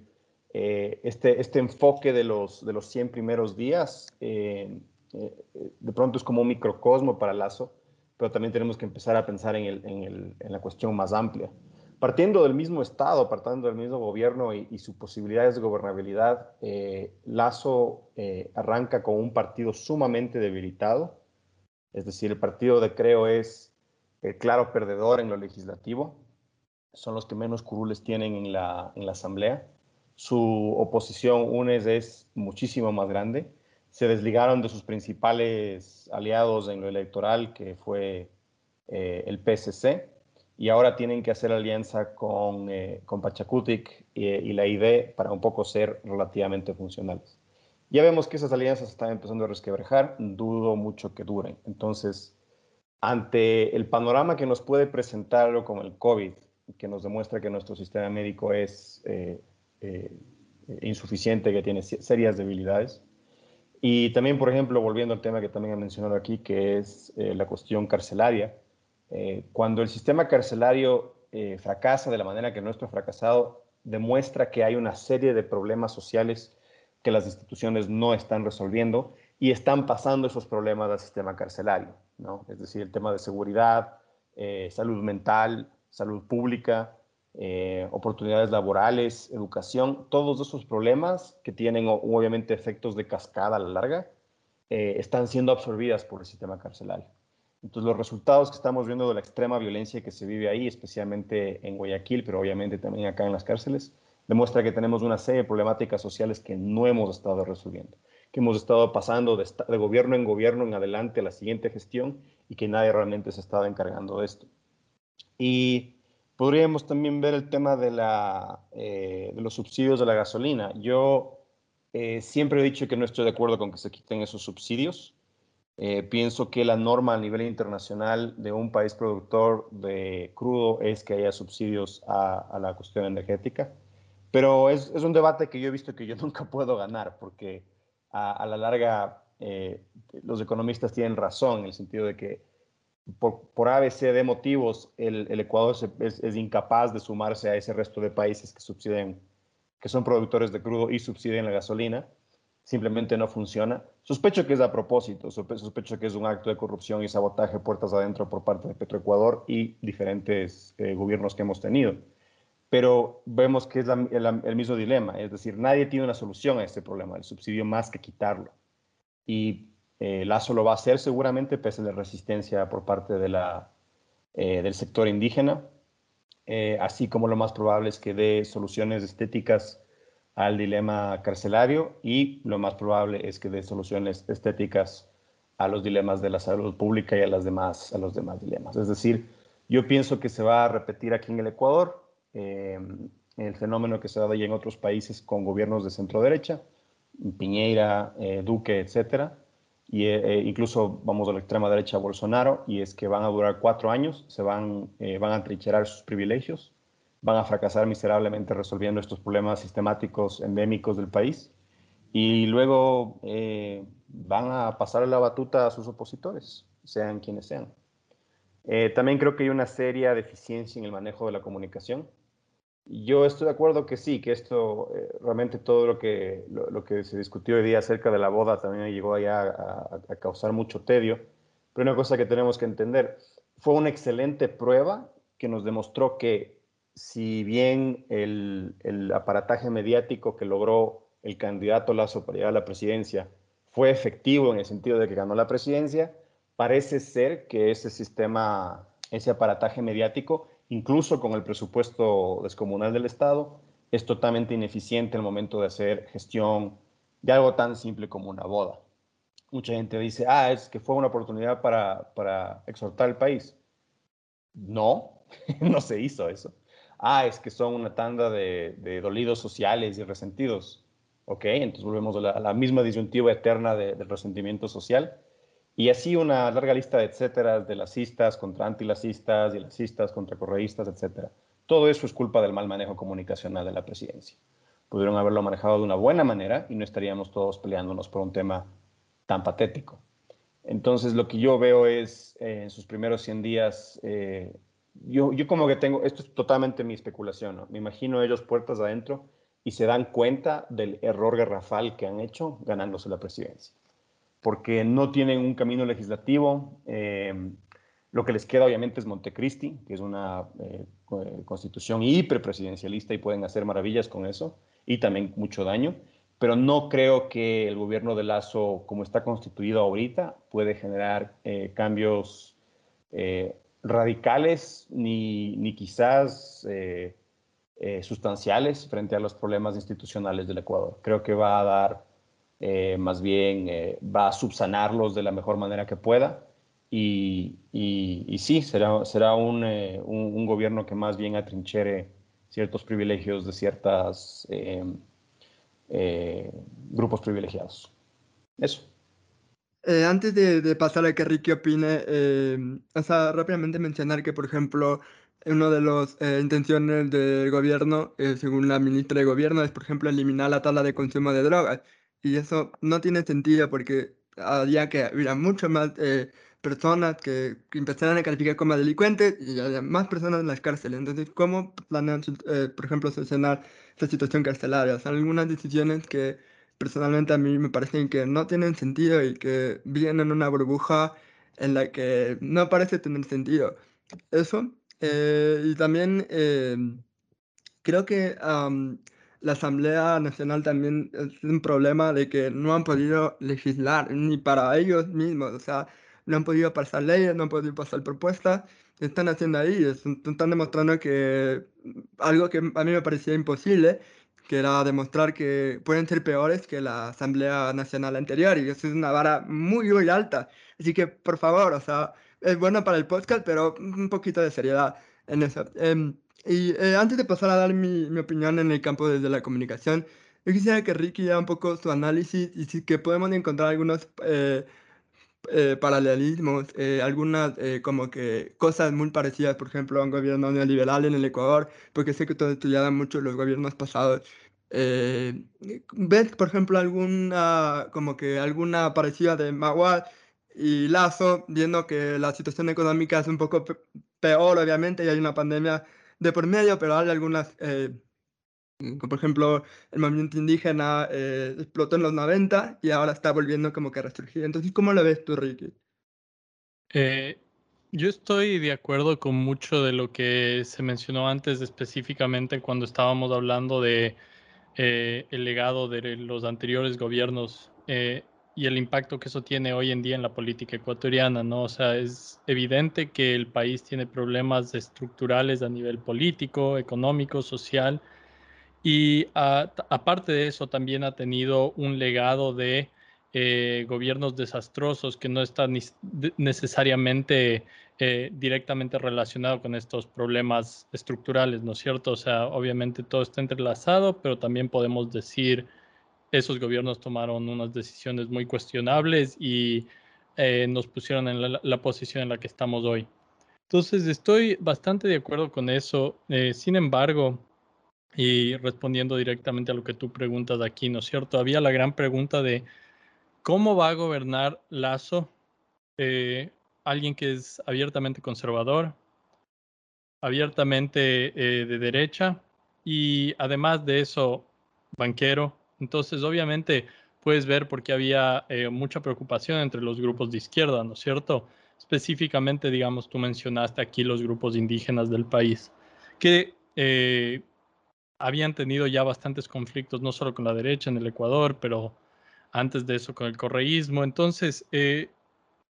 eh, este, este enfoque de los, de los 100 primeros días, eh, eh, de pronto es como un microcosmo para lazo, pero también tenemos que empezar a pensar en, el, en, el, en la cuestión más amplia. Partiendo del mismo Estado, partiendo del mismo gobierno y, y sus posibilidades de gobernabilidad, Lazo arranca con un partido sumamente debilitado, es decir, el partido de Creo es el claro perdedor en lo legislativo, son los que menos curules tienen en la, en la Asamblea. Su oposición, UNES, es muchísimo más grande. Se desligaron de sus principales aliados en lo electoral, que fue eh, el PSC, y ahora tienen que hacer alianza con, eh, con Pachacutic y, y la ID para un poco ser relativamente funcionales. Ya vemos que esas alianzas están empezando a resquebrajar, dudo mucho que duren. Entonces, ante el panorama que nos puede presentar algo como el COVID, que nos demuestra que nuestro sistema médico es eh, eh, insuficiente, que tiene serias debilidades. Y también, por ejemplo, volviendo al tema que también he mencionado aquí, que es eh, la cuestión carcelaria, cuando el sistema carcelario fracasa de la manera que nuestro ha fracasado, demuestra que hay una serie de problemas sociales que las instituciones no están resolviendo y están pasando esos problemas al sistema carcelario. Es decir, el tema de seguridad, eh, salud mental, salud pública, eh, oportunidades laborales, educación, todos esos problemas que tienen obviamente efectos de cascada a la larga, eh, están siendo absorbidas por el sistema carcelario. Entonces, los resultados que estamos viendo de la extrema violencia que se vive ahí, especialmente en Guayaquil, pero obviamente también acá en las cárceles, demuestra que tenemos una serie de problemáticas sociales que no hemos estado resolviendo que hemos estado pasando de, gobierno en gobierno en adelante a la siguiente gestión y que nadie realmente se ha estado encargando de esto. Y podríamos también ver el tema de, la, eh, de los subsidios de la gasolina. Yo eh, siempre he dicho que no estoy de acuerdo con que se quiten esos subsidios. Eh, pienso que la norma a nivel internacional de un país productor de crudo es que haya subsidios a, a la cuestión energética. Pero es, es, un debate que yo he visto que yo nunca puedo ganar porque a, la larga eh, los economistas tienen razón en el sentido de que por, por de motivos el, Ecuador es, incapaz de sumarse a ese resto de países que subsiden, que son productores de crudo y subsiden la gasolina. Simplemente no funciona. Sospecho que es a propósito, sospecho que es un acto de corrupción y sabotaje puertas adentro por parte de Petroecuador y diferentes eh, gobiernos que hemos tenido pero vemos que es el, mismo dilema, es decir, nadie tiene una solución a este problema del subsidio más que quitarlo. Y eh, Lazo lo va a hacer seguramente pese a la resistencia por parte de la, eh, del sector indígena, eh, así como lo más probable es que dé soluciones estéticas al dilema carcelario y lo más probable es que dé soluciones estéticas a los dilemas de la salud pública y a, las demás, a los demás dilemas. Es decir, yo pienso que se va a repetir aquí en el Ecuador Em, el fenómeno que se ha dado ya en otros países con gobiernos de centro derecha, Piñeira, eh, Duque, etcétera, y eh, eh, incluso vamos a la extrema derecha Bolsonaro, y es que van a durar cuatro años, se van, van a trincherar sus privilegios, van a fracasar miserablemente resolviendo estos problemas sistemáticos endémicos del país, y luego van a pasar la batuta a sus opositores, sean quienes sean. también creo que hay una seria deficiencia en el manejo de la comunicación. Yo estoy de acuerdo que sí, que esto, eh, realmente todo lo que, lo, que se discutió hoy día acerca de la boda también llegó allá a, causar mucho tedio. Pero una cosa que tenemos que entender, fue una excelente prueba que nos demostró que si bien el, el, aparataje mediático que logró el candidato Lazo para llegar a la presidencia fue efectivo en el sentido de que ganó la presidencia, parece ser que ese sistema, ese aparataje mediático, incluso con el presupuesto descomunal del Estado, es totalmente ineficiente el momento de hacer gestión de algo tan simple como una boda. Mucha gente dice, ah, es que fue una oportunidad para, para exhortar al país. No, no se hizo eso. Ah, es que son una tanda de, de dolidos sociales y resentidos. Ok, entonces volvemos a la, misma disyuntiva eterna del resentimiento social. Y así una larga lista de etcétera, de lacistas contra antilacistas, y lacistas contra correístas, etcétera. Todo eso es culpa del mal manejo comunicacional de la presidencia. Pudieron haberlo manejado de una buena manera y no estaríamos todos peleándonos por un tema tan patético. Entonces, lo que yo veo es, eh, en sus primeros 100 días, eh, yo, como que tengo, esto es totalmente mi especulación, me imagino ellos puertas adentro y se dan cuenta del error garrafal que han hecho ganándose la presidencia, porque no tienen un camino legislativo, eh, lo que les queda obviamente es Montecristi, que es una eh, constitución hiperpresidencialista y pueden hacer maravillas con eso y también mucho daño, pero no creo que el gobierno de Lazo, como está constituido ahorita, puede generar eh, cambios radicales ni, ni quizás sustanciales frente a los problemas institucionales del Ecuador. Creo que va a dar, más bien, va a subsanarlos de la mejor manera que pueda y, y, sí, será, será un, eh, un, gobierno que más bien atrinchere ciertos privilegios de ciertos eh, eh, grupos privilegiados. Eso. antes de, pasar a que Ricky opine, o sea, rápidamente mencionar que, por ejemplo, una de las intenciones del gobierno, según la ministra de Gobierno, es, por ejemplo, eliminar la tabla de consumo de drogas. Y eso no tiene sentido porque había que hubiera mucho más personas que, empezaron a calificar como delincuentes y había más personas en las cárceles. Entonces, ¿cómo planean, eh, por ejemplo, solucionar esta situación carcelaria? Son algunas decisiones que personalmente a mí me parecen que no tienen sentido y que vienen en una burbuja en la que no parece tener sentido. Eso. Eh, y también eh, creo que la Asamblea Nacional también es un problema de que no han podido legislar ni para ellos mismos. O sea, no han podido pasar leyes, no han podido pasar propuestas, están haciendo ahí, están demostrando que algo que a mí me parecía imposible, que era demostrar que pueden ser peores que la Asamblea Nacional anterior, y eso es una vara muy, muy alta. Así que, por favor, o sea, es bueno para el podcast, pero un poquito de seriedad en eso. Em, y eh, antes de pasar a dar mi, mi, opinión en el campo desde la comunicación, yo quisiera que Ricky haga un poco su análisis y si que podemos encontrar algunos eh, eh, paralelismos, eh, algunas eh, como que cosas muy parecidas, por ejemplo, a un gobierno neoliberal en el Ecuador, porque sé que tú estudiado mucho los gobiernos pasados. ¿Ves, por ejemplo, alguna, como que alguna parecida de Maguad y Lazo, viendo que la situación económica es un poco peor, obviamente, y hay una pandemia de por medio, pero hay algunas por ejemplo, el movimiento indígena eh, explotó en los 90 y ahora está volviendo como que a resurgir. Entonces, ¿cómo lo ves tú, Ricky? Eh, yo estoy de acuerdo con mucho de lo que se mencionó antes, específicamente cuando estábamos hablando de eh, el legado de los anteriores gobiernos y el impacto que eso tiene hoy en día en la política ecuatoriana, ¿no? O sea, es evidente que el país tiene problemas estructurales a nivel político, económico, social y aparte de eso, también ha tenido un legado de eh, gobiernos desastrosos que no están necesariamente eh, directamente relacionado con estos problemas estructurales, ¿no es cierto? O sea, obviamente todo está entrelazado, pero también podemos decir esos gobiernos tomaron unas decisiones muy cuestionables y eh, nos pusieron en la, posición en la que estamos hoy. Entonces, estoy bastante de acuerdo con eso. sin embargo, y respondiendo directamente a lo que tú preguntas aquí, ¿no es cierto? Había la gran pregunta de cómo va a gobernar Lazo, eh, alguien que es abiertamente conservador, abiertamente eh, de derecha y además de eso, banquero. Entonces, obviamente, puedes ver por qué había eh, mucha preocupación entre los grupos de izquierda, ¿no es cierto? Específicamente, digamos, tú mencionaste aquí los grupos indígenas del país, que eh, habían tenido ya bastantes conflictos, no solo con la derecha en el Ecuador, pero antes de eso con el correísmo. Entonces, eh,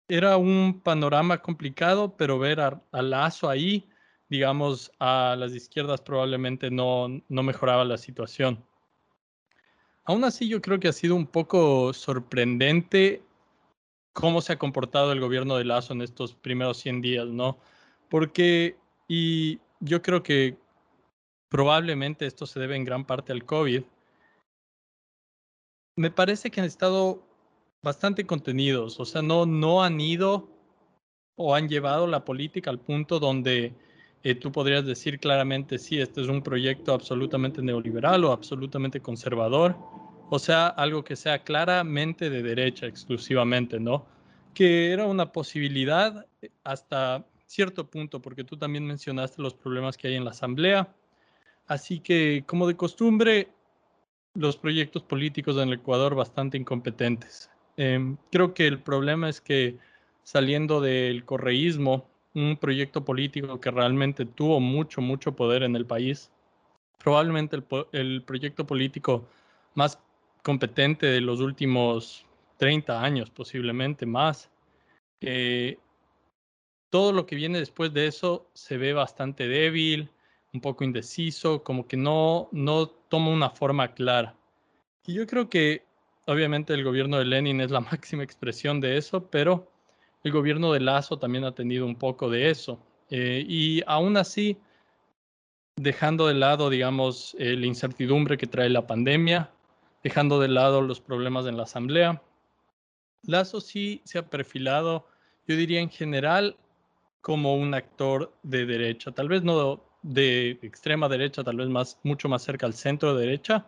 era un panorama complicado, pero ver a, Lazo ahí, digamos, a las izquierdas probablemente no, no mejoraba la situación. Aún así, yo creo que ha sido un poco sorprendente cómo se ha comportado el gobierno de Lazo en estos primeros 100 días, ¿no? Porque, y yo creo que probablemente esto se debe en gran parte al COVID, me parece que han estado bastante contenidos, o sea, no, no han ido o han llevado la política al punto donde eh, tú podrías decir claramente, sí, este es un proyecto absolutamente neoliberal o absolutamente conservador, o sea, algo que sea claramente de derecha exclusivamente, ¿no? Que era una posibilidad eh, hasta cierto punto, porque tú también mencionaste los problemas que hay en la Asamblea. Así que, como de costumbre, los proyectos políticos en el Ecuador bastante incompetentes. Em, creo que el problema es que saliendo del correísmo, un proyecto político que realmente tuvo mucho, mucho poder en el país, probablemente el, proyecto político más competente de los últimos 30 años, posiblemente más. Eh, todo lo que viene después de eso se ve bastante débil, un poco indeciso, como que no, no toma una forma clara. Y yo creo que obviamente el gobierno de Lenin es la máxima expresión de eso, pero el gobierno de Lazo también ha tenido un poco de eso. Eh, y aún así, dejando de lado, digamos, eh, la incertidumbre que trae la pandemia, dejando de lado los problemas en la Asamblea, Lazo sí se ha perfilado, yo diría en general, como un actor de derecha, tal vez no de extrema derecha, tal vez más, mucho más cerca al centro derecha,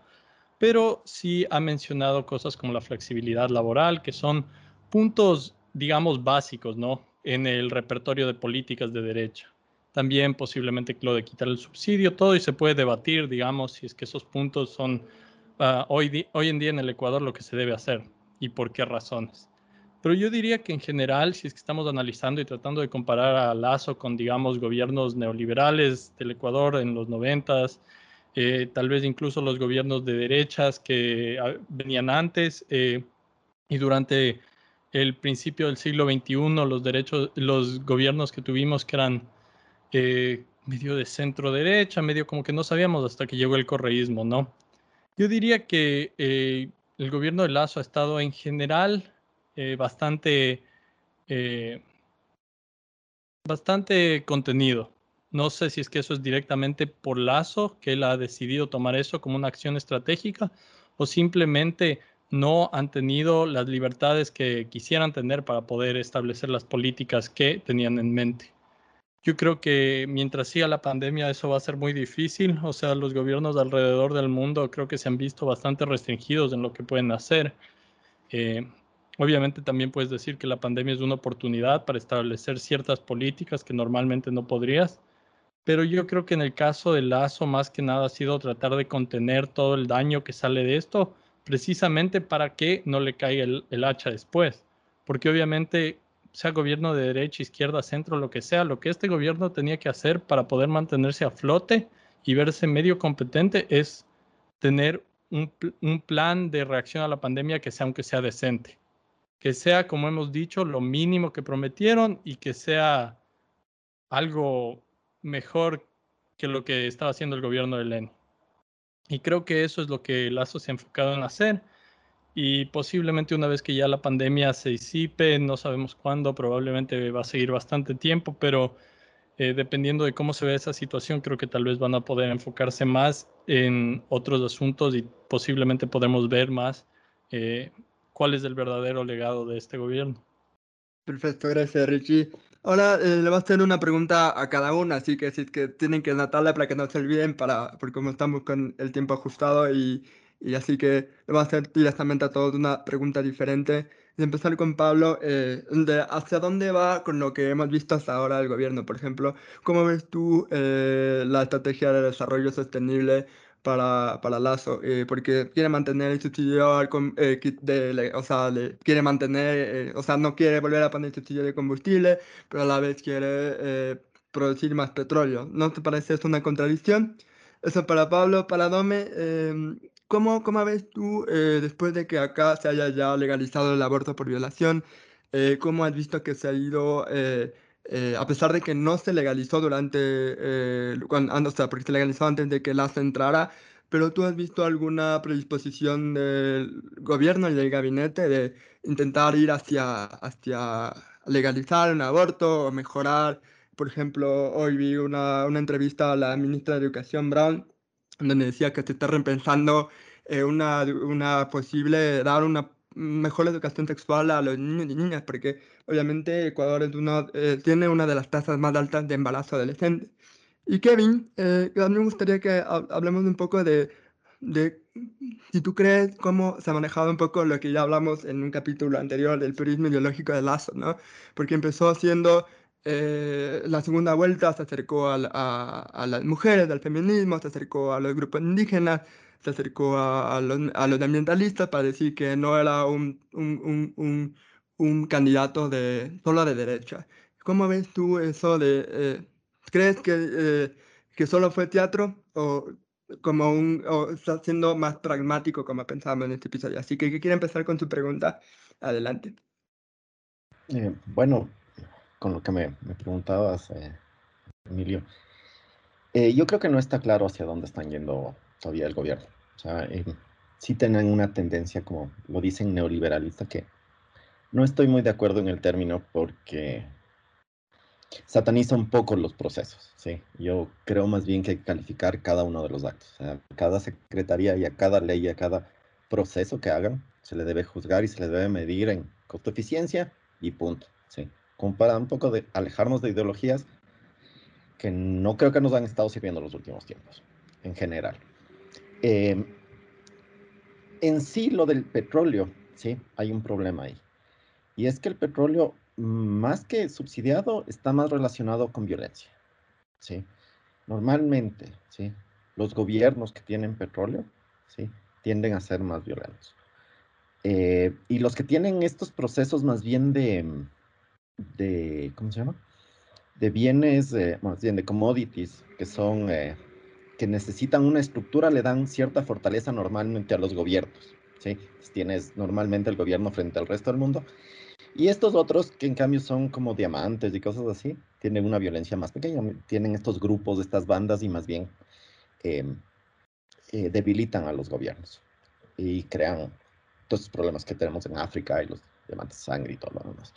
pero sí ha mencionado cosas como la flexibilidad laboral, que son puntos, digamos, básicos, ¿no? En el repertorio de políticas de derecha. También posiblemente lo de quitar el subsidio, todo, y se puede debatir, digamos, si es que esos puntos son uh, hoy, hoy en día en el Ecuador lo que se debe hacer y por qué razones. Pero yo diría que en general, si es que estamos analizando y tratando de comparar a Lazo con, digamos, gobiernos neoliberales del Ecuador en los noventas, eh, tal vez incluso los gobiernos de derechas que ah, venían antes eh, y durante el principio del siglo XXI, los derechos, los gobiernos que tuvimos que eran eh, medio de centro derecha, medio como que no sabíamos hasta que llegó el correísmo, ¿no? Yo diría que el gobierno de Lazo ha estado en general eh, bastante, eh, bastante contenido. No sé si es que eso es directamente por Lazo, que él ha decidido tomar eso como una acción estratégica, o simplemente no han tenido las libertades que quisieran tener para poder establecer las políticas que tenían en mente. Yo creo que mientras siga la pandemia eso va a ser muy difícil. O sea, los gobiernos alrededor del mundo creo que se han visto bastante restringidos en lo que pueden hacer. Eh, Obviamente también puedes decir que la pandemia es una oportunidad para establecer ciertas políticas que normalmente no podrías, pero yo creo que en el caso del Lazo más que nada ha sido tratar de contener todo el daño que sale de esto, precisamente para que no le caiga el, hacha después, porque obviamente sea gobierno de derecha, izquierda, centro, lo que sea, lo que este gobierno tenía que hacer para poder mantenerse a flote y verse medio competente es tener un, un plan de reacción a la pandemia que sea aunque sea decente que sea, como hemos dicho, lo mínimo que prometieron y que sea algo mejor que lo que estaba haciendo el gobierno de Lenin. Y creo que eso es lo que Lazo se ha enfocado en hacer. Y posiblemente una vez que ya la pandemia se disipe, no sabemos cuándo, probablemente va a seguir bastante tiempo, pero eh, dependiendo de cómo se ve esa situación, creo que tal vez van a poder enfocarse más en otros asuntos y posiblemente podremos ver más eh, cuál es el verdadero legado de este gobierno. Perfecto, gracias Richie. Ahora eh, le voy a hacer una pregunta a cada uno, así que si es que tienen que anotarla para que no se olviden, para, porque como estamos con el tiempo ajustado y, y así que le voy a hacer directamente a todos una pregunta diferente. De empezar con Pablo, eh, de ¿hacia dónde va con lo que hemos visto hasta ahora del gobierno? Por ejemplo, ¿cómo ves tú eh, la estrategia de desarrollo sostenible para, para Lazo, eh, porque quiere mantener el subsidio al eh, de, o sea, quiere mantener, eh, o sea, no quiere volver a poner el subsidio de combustible, pero a la vez quiere producir más petróleo. ¿No te parece esto una contradicción? Eso para Pablo, para Dome, em, ¿cómo, ¿cómo, ves tú, eh, después de que acá se haya ya legalizado el aborto por violación, eh, cómo has visto que se ha ido, eh, a pesar de que no se legalizó durante, cuando, o sea, porque se legalizó antes de que LAS entrara, pero tú has visto alguna predisposición del gobierno y del gabinete de intentar ir hacia, hacia legalizar un aborto o mejorar por ejemplo, hoy vi una, una entrevista a la ministra de Educación Brown, donde decía que se está repensando eh, una, una posible dar una mejor educación sexual a los niños y niñas, porque obviamente Ecuador es uno, eh, tiene una de las tasas más altas de embarazo adolescente. Y Kevin, eh, a mí me gustaría que hablemos un poco de, de si tú crees cómo se ha manejado un poco lo que ya hablamos en un capítulo anterior del turismo ideológico de Lazo, ¿no? Porque empezó siendo eh, la segunda vuelta se acercó a, a, las mujeres, al feminismo, se acercó a los grupos indígenas, se acercó a, a los, los, ambientalistas para decir que no era un, un, un, un, candidato de, solo de derecha. ¿Cómo ves tú eso de, eh, crees que, eh, que solo fue teatro o como un, o está siendo más pragmático como pensábamos en este episodio? Así que, quiere empezar con tu pregunta, adelante. bueno, con lo que me, preguntabas, eh, Emilio, eh, yo creo que no está claro hacia dónde están yendo todavía el gobierno. O sea, eh, sí tienen una tendencia, como lo dicen, neoliberalista, que no estoy muy de acuerdo en el término porque sataniza un poco los procesos. ¿sí? Yo creo más bien que hay que calificar cada uno de los actos. Cada secretaría y a cada ley y a cada proceso que hagan, se le debe juzgar y se le debe medir en costo-eficiencia y punto. ¿sí? como para un poco de alejarnos de ideologías que no creo que nos han estado sirviendo los últimos tiempos, en general. Em, en sí, lo del petróleo, sí, hay un problema ahí. Y es que el petróleo, más que subsidiado, está más relacionado con violencia. ¿sí? Normalmente, ¿sí? los gobiernos que tienen petróleo ¿sí? tienden a ser más violentos. Eh, y los que tienen estos procesos más bien de, de, ¿cómo se llama? De bienes, más bien de commodities, que son, eh, que necesitan una estructura, le dan cierta fortaleza normalmente a los gobiernos, ¿sí? tienes normalmente el gobierno frente al resto del mundo. Y estos otros, que en cambio son como diamantes y cosas así, tienen una violencia más pequeña, tienen estos grupos, estas bandas y más bien em, eh, debilitan a los gobiernos y crean todos los problemas que tenemos en África y los diamantes de sangre y todo lo demás.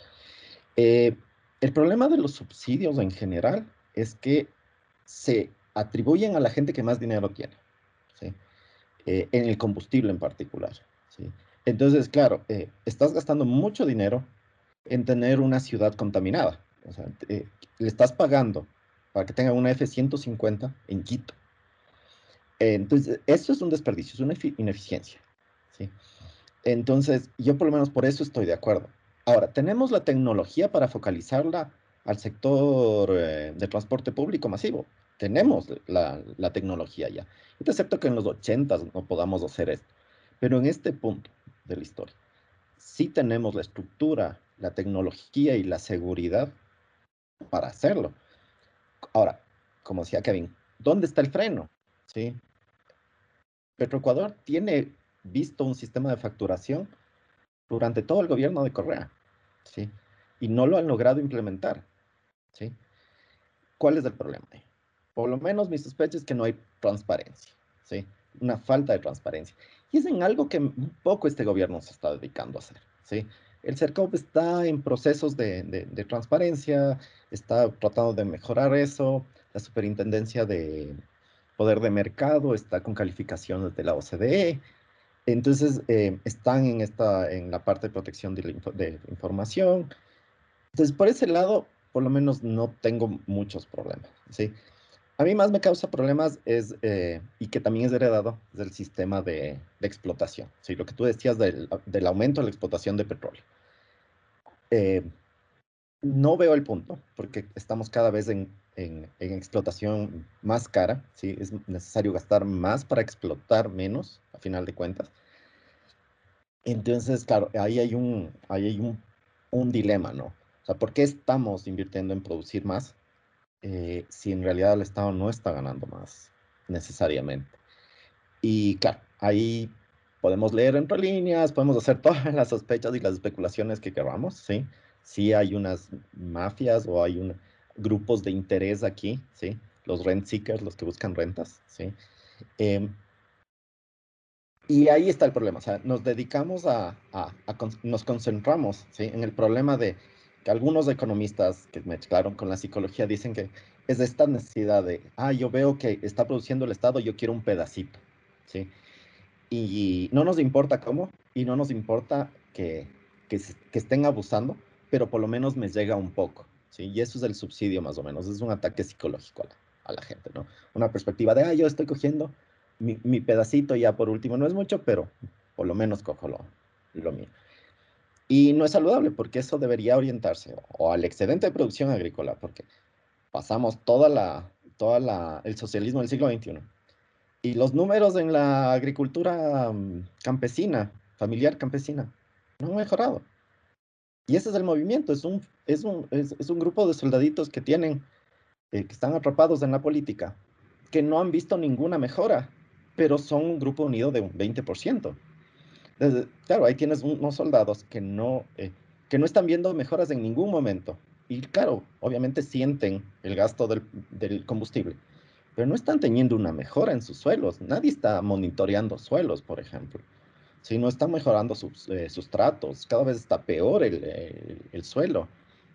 Eh, el problema de los subsidios en general es que se atribuyen a la gente que más dinero tiene, ¿sí? Eh, en el combustible en particular. ¿sí? Entonces, claro, eh, estás gastando mucho dinero en tener una ciudad contaminada. O sea, le estás pagando para que tenga una F-150 en Quito. entonces, eso es un desperdicio, es una ineficiencia. ¿sí? Entonces, yo por lo menos por eso estoy de acuerdo. Ahora, tenemos la tecnología para focalizarla al sector eh, de transporte público masivo. Tenemos la, tecnología ya. Te acepto que en los 80 no podamos hacer esto, pero en este punto de la historia, sí tenemos la estructura, la tecnología y la seguridad para hacerlo. Ahora, como decía Kevin, ¿dónde está el freno? ¿Sí? Petroecuador tiene visto un sistema de facturación durante todo el gobierno de Correa, ¿sí? Y no lo han logrado implementar, ¿sí? ¿Cuál es el problema? Por lo menos mi sospecha es que no hay transparencia, ¿sí? Una falta de transparencia. Y es en algo que poco este gobierno se está dedicando a hacer, ¿sí? El CERCOP está en procesos de, transparencia, está tratando de mejorar eso, la superintendencia de poder de mercado está con calificaciones de la OCDE, entonces, eh, están en, esta, en la parte de protección de, de, información. Entonces, por ese lado, por lo menos no tengo muchos problemas, ¿sí? A mí más me causa problemas es, eh, y que también es heredado, del sistema de, explotación, ¿sí? Lo que tú decías del, aumento de la explotación de petróleo. Eh, no veo el punto, porque estamos cada vez en, explotación más cara, ¿sí? Es necesario gastar más para explotar menos, a final de cuentas. Entonces, claro, ahí hay un, ahí hay un, un dilema, ¿no? O sea, ¿por qué estamos invirtiendo en producir más eh, si en realidad el Estado no está ganando más necesariamente. Y claro, ahí podemos leer entre líneas, podemos hacer todas las sospechas y las especulaciones que queramos, ¿sí? Sí hay unas mafias o hay un, grupos de interés aquí, ¿sí? Los rent seekers, los que buscan rentas, ¿sí? Em, y ahí está el problema, o sea, nos dedicamos a, a, nos concentramos, ¿sí? En el problema de algunos economistas que mezclaron con la psicología dicen que es esta necesidad de, ah, yo veo que está produciendo el Estado, yo quiero un pedacito, ¿sí? Y no nos importa cómo, y no nos importa que, que, que estén abusando, pero por lo menos me llega un poco, ¿sí? Y eso es el subsidio más o menos, es un ataque psicológico a la, a la gente, ¿no? Una perspectiva de, ah, yo estoy cogiendo mi, mi, pedacito ya por último, no es mucho, pero por lo menos cojo lo, lo mío. Y no es saludable porque eso debería orientarse o al excedente de producción agrícola, porque pasamos toda la, toda la, el socialismo del siglo XXI. Y los números en la agricultura mm, campesina, familiar campesina, no han mejorado. Y ese es el movimiento, es un, es un, es, es un grupo de soldaditos que tienen, eh, que están atrapados en la política, que no han visto ninguna mejora, pero son un grupo unido de un 20%. Entonces, claro, ahí tienes unos soldados que no, eh, que no están viendo mejoras en ningún momento, y claro, obviamente sienten el gasto del, del, combustible, pero no están teniendo una mejora en sus suelos. Nadie está monitoreando suelos, por ejemplo. Si no están mejorando sus eh, sustratos, cada vez está peor el, el, el suelo.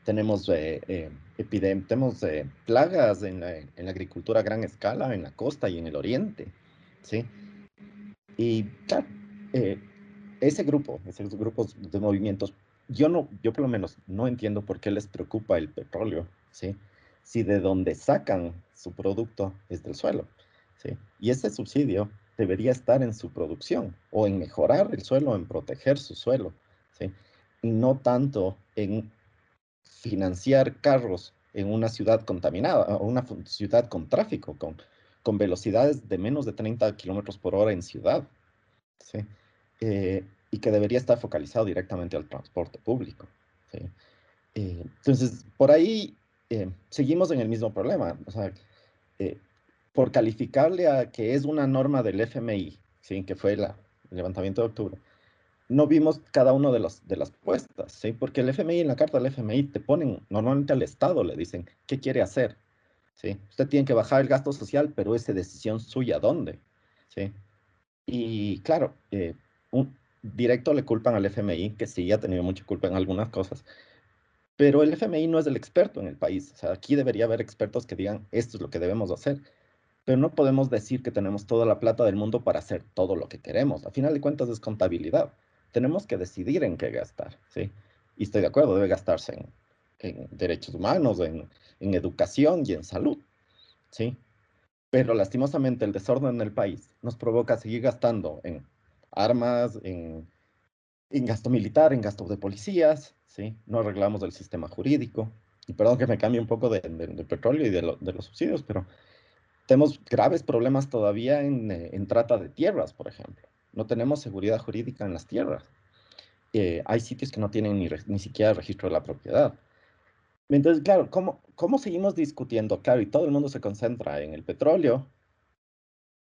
Tenemos, eh, eh, eh, plagas en la, agricultura a gran escala, en la costa y en el oriente. ¿sí? Y claro, ese grupo, esos grupos de movimientos yo no, yo por lo menos no entiendo por qué les preocupa el petróleo, ¿sí? Si de donde sacan su producto es del suelo, ¿sí? Y ese subsidio debería estar en su producción o en mejorar el suelo, en proteger su suelo, ¿sí? Y no tanto en financiar carros en una ciudad contaminada, una ciudad con tráfico, con, con velocidades de menos de 30 kilómetros por hora en ciudad, ¿sí? Eh, y que debería estar focalizado directamente al transporte público. ¿sí? Eh, entonces, por ahí eh, seguimos en el mismo problema. O sea, eh, por calificarle a que es una norma del FMI, ¿sí? que fue la, el levantamiento de octubre, no vimos cada uno de, los, de las puestas, ¿sí? porque el FMI, en la carta del FMI, te ponen normalmente al Estado, le dicen, ¿qué quiere hacer? ¿Sí? Usted tiene que bajar el gasto social, pero es decisión suya, ¿dónde? ¿Sí? Y claro, eh, directo le culpan al FMI, que sí ha tenido mucha culpa en algunas cosas, pero el FMI no es el experto en el país. O sea, aquí debería haber expertos que digan, esto es lo que debemos hacer. Pero no podemos decir que tenemos toda la plata del mundo para hacer todo lo que queremos. A final de cuentas es contabilidad. Tenemos que decidir en qué gastar, ¿sí? Y estoy de acuerdo, debe gastarse en, en derechos humanos, en, en educación y en salud, ¿sí? Pero lastimosamente el desorden en el país nos provoca seguir gastando en armas, en, en gasto militar, en gasto de policías, ¿sí? No arreglamos el sistema jurídico. Y perdón que me cambie un poco de, de, de petróleo y de, lo, de, los subsidios, pero tenemos graves problemas todavía en, eh, en, trata de tierras, por ejemplo. No tenemos seguridad jurídica en las tierras. Eh, hay sitios que no tienen ni, ni siquiera registro de la propiedad. Entonces, claro, ¿cómo, ¿cómo seguimos discutiendo? Claro, y todo el mundo se concentra en el petróleo,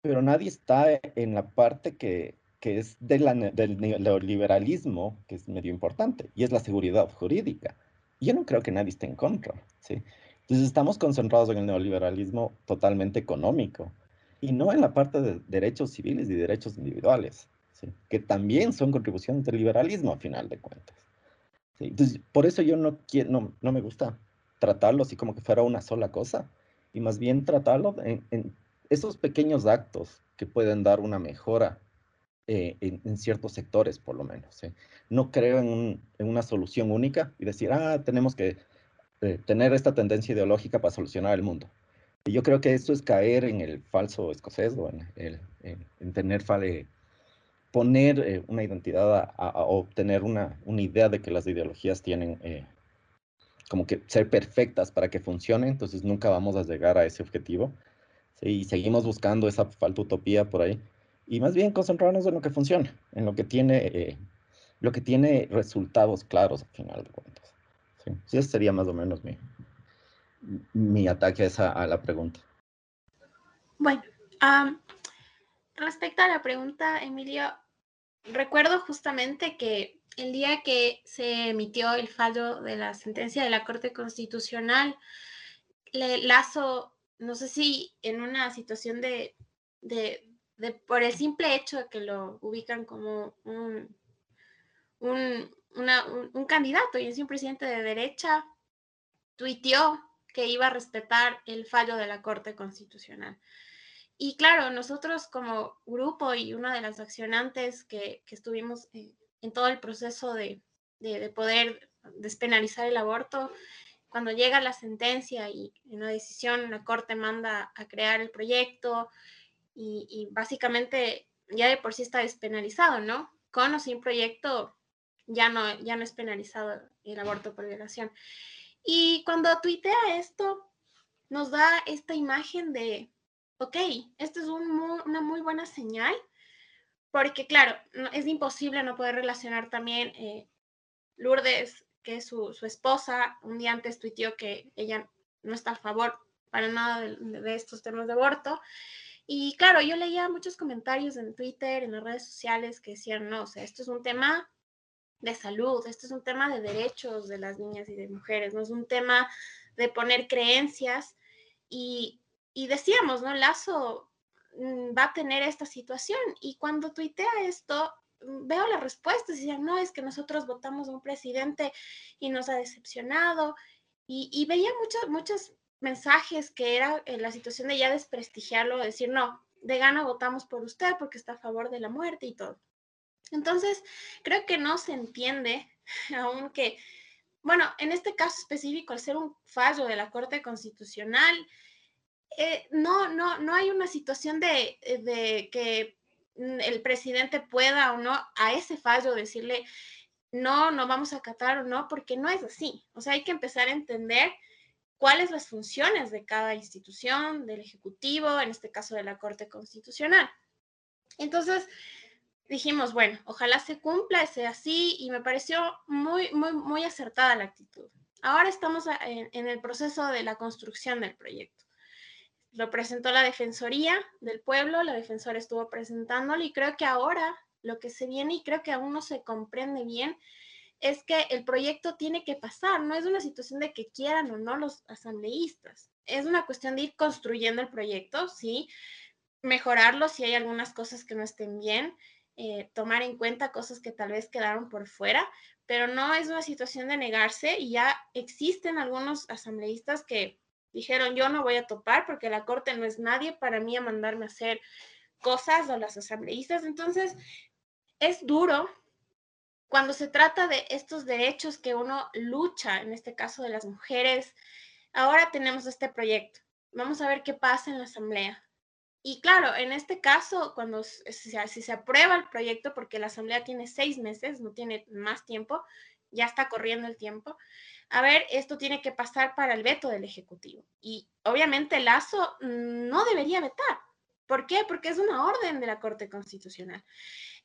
pero nadie está en la parte que, que es de la, del neoliberalismo, que es medio importante, y es la seguridad jurídica. Yo no creo que nadie esté en contra, ¿sí? Entonces estamos concentrados en el neoliberalismo totalmente económico y no en la parte de derechos civiles y derechos individuales, ¿sí? que también son contribuciones del liberalismo a final de cuentas. ¿sí? Entonces, por eso yo no, quiero, no, no me gusta tratarlo así como que fuera una sola cosa, y más bien tratarlo en, en esos pequeños actos que pueden dar una mejora eh, en, en, ciertos sectores, por lo menos. ¿eh? No creo en, un, en, una solución única y decir, ah, tenemos que eh, tener esta tendencia ideológica para solucionar el mundo. Y yo creo que esto es caer en el falso escocés, o en, el, en, en tener, fale, poner eh, una identidad a, a, obtener una, una idea de que las ideologías tienen eh, como que ser perfectas para que funcionen, entonces nunca vamos a llegar a ese objetivo. ¿sí? Y seguimos buscando esa falta utopía por ahí y más bien concentrarnos en lo que funciona, en lo que tiene, eh, lo que tiene resultados claros al final de cuentas. Sí, sí ese sería más o menos mi, mi ataque a, esa, a la pregunta. Bueno, respecto a la pregunta, Emilio, recuerdo justamente que el día que se emitió el fallo de la sentencia de la Corte Constitucional, le, Lazo, no sé si en una situación de, de, por el simple hecho de que lo ubican como un, un, un, candidato y es un presidente de derecha, tuiteó que iba a respetar el fallo de la Corte Constitucional. Y claro, nosotros como grupo y una de las accionantes que, que estuvimos en todo el proceso de, de, poder despenalizar el aborto, cuando llega la sentencia y en una decisión la Corte manda a crear el proyecto y, y, básicamente ya de por sí está despenalizado, ¿no? Con o sin proyecto ya no, ya no es penalizado el aborto por violación. Y cuando tuitea esto, nos da esta imagen de, ok, esto es una muy buena señal, porque claro, es imposible no poder relacionar también eh, Lourdes, que es su, esposa, un día antes tuiteó que ella no está a favor para nada de, estos temas de aborto. Y claro, yo leía muchos comentarios en Twitter, en las redes sociales que decían, no, o sea, esto es un tema de salud, esto es un tema de derechos de las niñas y de mujeres, no es un tema de poner creencias. Y, y decíamos, ¿no? Lazo mm, va a tener esta situación. Y cuando tuitea esto, mm, veo las respuestas y decían, no, es que nosotros votamos a un presidente y nos ha decepcionado. Y, veía muchos, muchos mensajes que era en la situación de ya desprestigiarlo, decir, no, de gana votamos por usted porque está a favor de la muerte y todo. Entonces, creo que no se entiende, aunque, bueno, en este caso específico, al ser un fallo de la Corte Constitucional, eh, no, no, no hay una situación de, de que el presidente pueda o no a ese fallo decirle, no, no vamos a acatar o no, porque no es así. O sea, hay que empezar a entender cuáles las funciones de cada institución, del Ejecutivo, en este caso de la Corte Constitucional. Entonces, dijimos, bueno, ojalá se cumpla, sea así, y me pareció muy, muy, muy acertada la actitud. Ahora estamos en, el proceso de la construcción del proyecto. Lo presentó la Defensoría del Pueblo, la defensora estuvo presentándolo y creo que ahora lo que se viene y creo que aún no se comprende bien es que el proyecto tiene que pasar, no es una situación de que quieran o no los asambleístas, es una cuestión de ir construyendo el proyecto, sí, mejorarlo si hay algunas cosas que no estén bien, eh, tomar en cuenta cosas que tal vez quedaron por fuera, pero no es una situación de negarse y ya existen algunos asambleístas que dijeron yo no voy a topar porque la corte no es nadie para mí a mandarme a hacer cosas a las asambleístas. Entonces, es duro cuando se trata de estos derechos que uno lucha, en este caso de las mujeres. Ahora tenemos este proyecto. Vamos a ver qué pasa en la asamblea. Y claro, en este caso, cuando si, se aprueba el proyecto, porque la Asamblea tiene seis meses, no tiene más tiempo, ya está corriendo el tiempo, a ver, esto tiene que pasar para el veto del Ejecutivo. Y obviamente Lazo no debería vetar. ¿Por qué? Porque es una orden de la Corte Constitucional.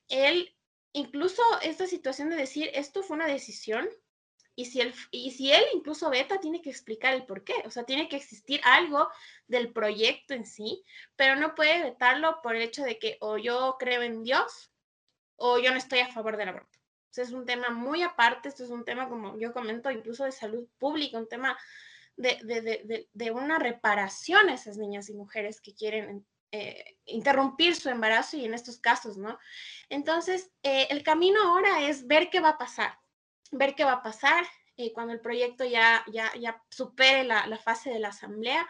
Él, incluso esta situación de decir, esto fue una decisión y si, él, y si él incluso veta, tiene que explicar el por qué. O sea, tiene que existir algo del proyecto en sí, pero no puede vetarlo por el hecho de que o yo creo en Dios o yo no estoy a favor del aborto. O es un tema muy aparte, esto es un tema, como yo comento, incluso de salud pública, un tema de, de, de, de una reparación a esas niñas y mujeres que quieren eh, interrumpir su embarazo y en estos casos, ¿no? Entonces, eh, el camino ahora es ver qué va a pasar ver qué va a pasar eh, cuando el proyecto ya, ya, ya supere la, la, fase de la asamblea,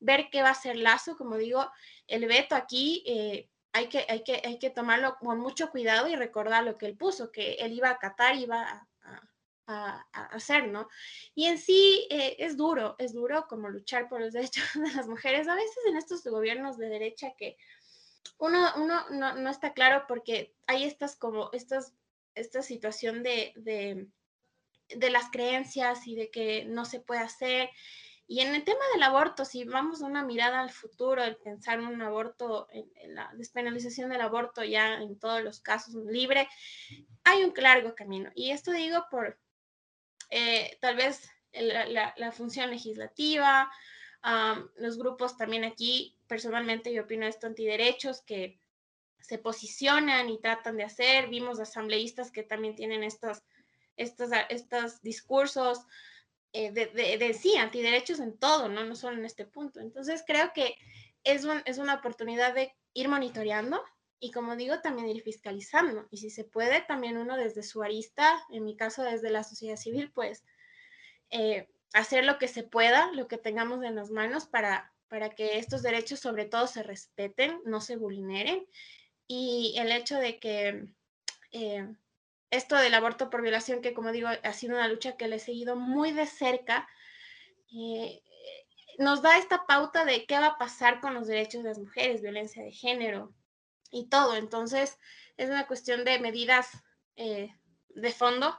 ver qué va a ser Lazo, como digo, el veto aquí eh, hay, que, hay, que, hay que tomarlo con mucho cuidado y recordar lo que él puso, que él iba a acatar, iba a, a, a, hacer, ¿no? Y en sí eh, es duro, es duro como luchar por los derechos de las mujeres, a veces en estos gobiernos de derecha que uno, uno no, no está claro porque hay estas como, estas, esta situación de, de de las creencias y de que no se puede hacer. Y en el tema del aborto, si vamos a una mirada al futuro, el pensar en un aborto, en, la despenalización del aborto ya en todos los casos libre, hay un largo camino. Y esto digo por, eh, tal vez la, función legislativa, los grupos también aquí, personalmente yo opino esto antiderechos, que se posicionan y tratan de hacer. Vimos asambleístas que también tienen estos, estos, estos discursos eh, de, de, sí, antiderechos en todo, ¿no? no solo en este punto. Entonces creo que es, es una oportunidad de ir monitoreando y como digo, también ir fiscalizando. Y si se puede, también uno desde su arista, en mi caso desde la sociedad civil, pues eh, hacer lo que se pueda, lo que tengamos en las manos para, para que estos derechos sobre todo se respeten, no se vulneren. Y el hecho de que eh, esto del aborto por violación, que como digo, ha sido una lucha que le he seguido muy de cerca, eh, nos da esta pauta de qué va a pasar con los derechos de las mujeres, violencia de género y todo. Entonces, es una cuestión de medidas eh, de fondo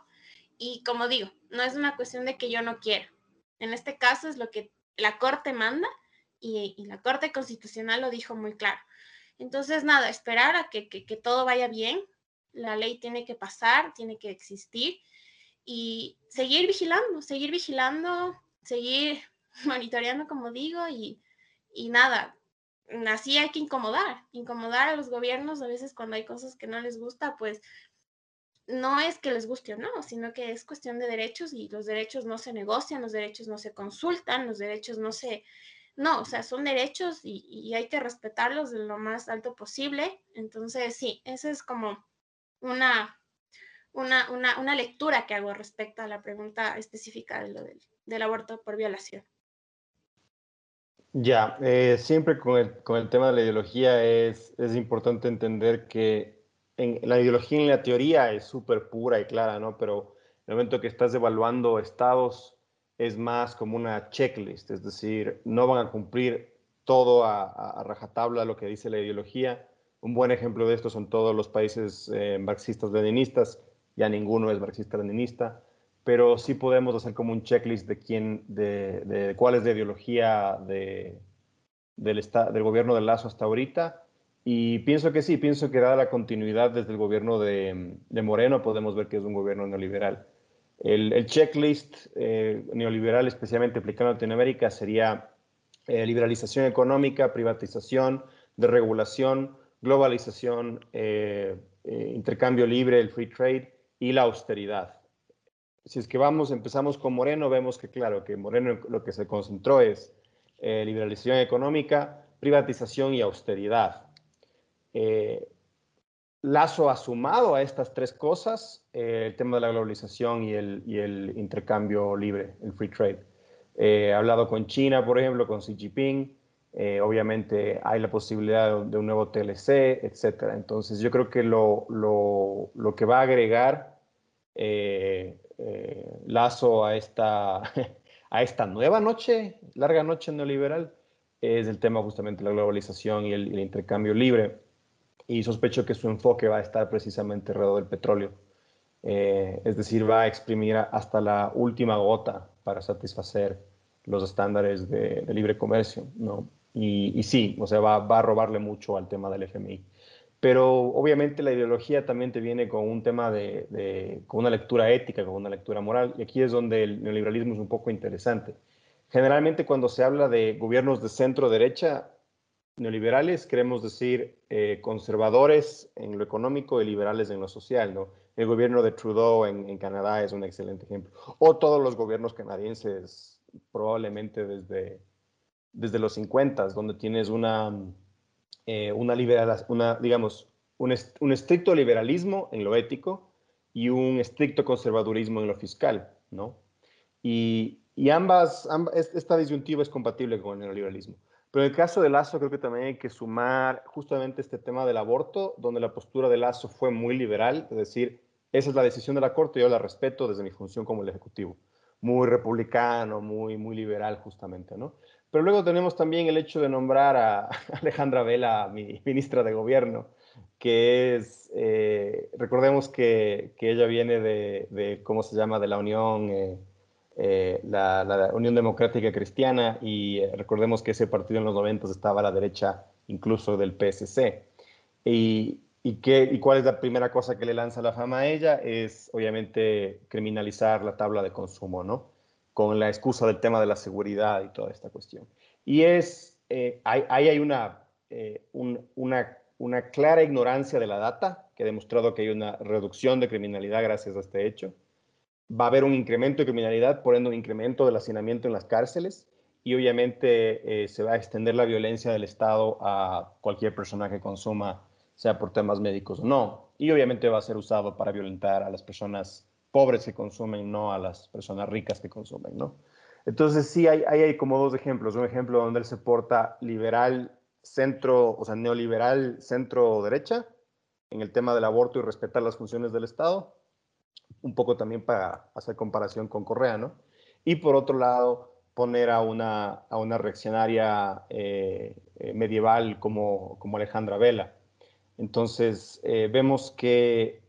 y como digo, no es una cuestión de que yo no quiera. En este caso es lo que la Corte manda y, la Corte Constitucional lo dijo muy claro. Entonces, nada, esperar a que, que todo vaya bien, la ley tiene que pasar, tiene que existir y seguir vigilando, seguir vigilando, seguir monitoreando, como digo, y, y nada, así hay que incomodar, incomodar a los gobiernos a veces cuando hay cosas que no les gusta, pues no es que les guste o no, sino que es cuestión de derechos y los derechos no se negocian, los derechos no se consultan, los derechos no se... No, o sea, son derechos y, hay que respetarlos de lo más alto posible. Entonces, sí, ese es como una, una, una, una, lectura que hago respecto a la pregunta específica de lo del, del aborto por violación. Ya, eh, siempre con el, con el, tema de la ideología es, es importante entender que en, la ideología en la teoría es súper pura y clara, ¿no? Pero en el momento que estás evaluando estados es más como una checklist, es decir, no van a cumplir todo a, a, a rajatabla lo que dice la ideología, un buen ejemplo de esto son todos los países eh, marxistas-leninistas, ya ninguno es marxista-leninista, pero sí podemos hacer como un checklist de quién, de, cuál es la ideología de, del, del gobierno de Lazo hasta ahorita. Y pienso que sí, pienso que dada la continuidad desde el gobierno de, Moreno, podemos ver que es un gobierno neoliberal. El, checklist eh, neoliberal, especialmente aplicado en Latinoamérica, sería eh, liberalización económica, privatización, deregulación, globalización, eh, eh, intercambio libre, el free trade y la austeridad. Si es que vamos, empezamos con Moreno, vemos que claro, que Moreno lo que se concentró es eh, liberalización económica, privatización y austeridad. Lazo ha sumado a estas tres cosas el tema de la globalización y el, y el intercambio libre, el free trade. he hablado con China, por ejemplo, con Xi Jinping, eh, obviamente hay la posibilidad de un nuevo TLC, etcétera. Entonces yo creo que lo, lo, lo que va a agregar eh, eh, Lazo a esta, a esta nueva noche, larga noche neoliberal, es el tema justamente de la globalización y el, intercambio libre. Y sospecho que su enfoque va a estar precisamente alrededor del petróleo. es decir, va a exprimir hasta la última gota para satisfacer los estándares de, libre comercio, ¿no? Y, sí, o sea, va, a robarle mucho al tema del FMI. Pero obviamente la ideología también te viene con un tema de, de, con una lectura ética, con una lectura moral. Y aquí es donde el neoliberalismo es un poco interesante. Generalmente cuando se habla de gobiernos de centro-derecha, neoliberales, queremos decir eh, conservadores en lo económico y liberales en lo social, ¿no? El gobierno de Trudeau en, en, Canadá es un excelente ejemplo. O todos los gobiernos canadienses, probablemente desde desde los 50, donde tienes una, eh, una, liberal, una digamos, un, un, estricto liberalismo en lo ético y un estricto conservadurismo en lo fiscal, ¿no? Y, y ambas, esta disyuntiva es compatible con el neoliberalismo. Pero en el caso de Lazo creo que también hay que sumar justamente este tema del aborto, donde la postura de Lazo fue muy liberal, es decir, esa es la decisión de la Corte, yo la respeto desde mi función como el Ejecutivo. Muy republicano, muy, muy liberal justamente, ¿no? Pero luego tenemos también el hecho de nombrar a Alejandra Vela, mi ministra de Gobierno, que es, eh, recordemos que, que, ella viene de, de, ¿cómo se llama?, de la Unión, eh, eh, la, la, Unión Democrática Cristiana, y recordemos que ese partido en los 90 estaba a la derecha incluso del PSC. Y, y, qué, ¿Y cuál es la primera cosa que le lanza la fama a ella? Es obviamente criminalizar la tabla de consumo, ¿no? Con la excusa del tema de la seguridad y toda esta cuestión. Y es, eh, ahí hay una, eh, una, una clara ignorancia de la data que ha demostrado que hay una reducción de criminalidad gracias a este hecho. Va a haber un incremento de criminalidad, por ende un incremento del hacinamiento en las cárceles y obviamente eh, se va a extender la violencia del Estado a cualquier persona que consuma, sea por temas médicos o no. Y obviamente va a ser usado para violentar a las personas pobres que consumen, no a las personas ricas que consumen, ¿no? Entonces sí, hay, hay como dos ejemplos. Un ejemplo donde él se porta liberal, centro, o sea, neoliberal, centro-derecha, en el tema del aborto y respetar las funciones del Estado. Un poco también para hacer comparación con Correa, ¿no? Y por otro lado, poner a una, a una reaccionaria eh, eh, medieval como, como Alejandra Vela. Entonces, eh, vemos que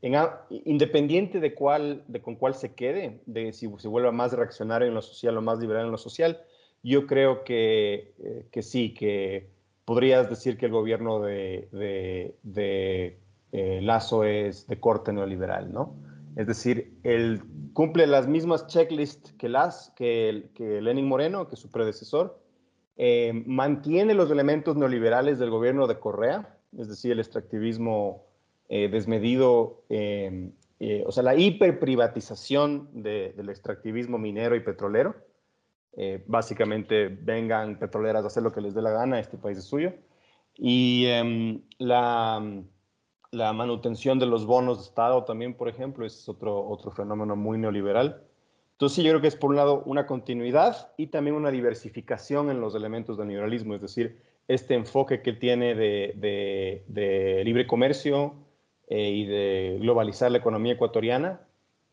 independiente de, cuál, de con cuál se quede, de si se vuelva más reaccionario en lo social o más liberal en lo social, yo creo que, que sí, que podrías decir que el gobierno de, de, de Lazo es de corte neoliberal, ¿no? Es decir, él cumple las mismas checklists que, las, que, que Lenin Moreno, que su predecesor, eh, mantiene los elementos neoliberales del gobierno de Correa, es decir, el extractivismo eh, desmedido, eh, o sea, la hiperprivatización del extractivismo minero y petrolero. básicamente vengan petroleras a hacer lo que les dé la gana, este país es suyo. Y em, la la manutención de los bonos de Estado también, por ejemplo, es otro, otro fenómeno muy neoliberal. Entonces, yo creo que es por un lado una continuidad y también una diversificación en los elementos del neoliberalismo, es decir, este enfoque que tiene de, de, libre comercio eh, y de globalizar la economía ecuatoriana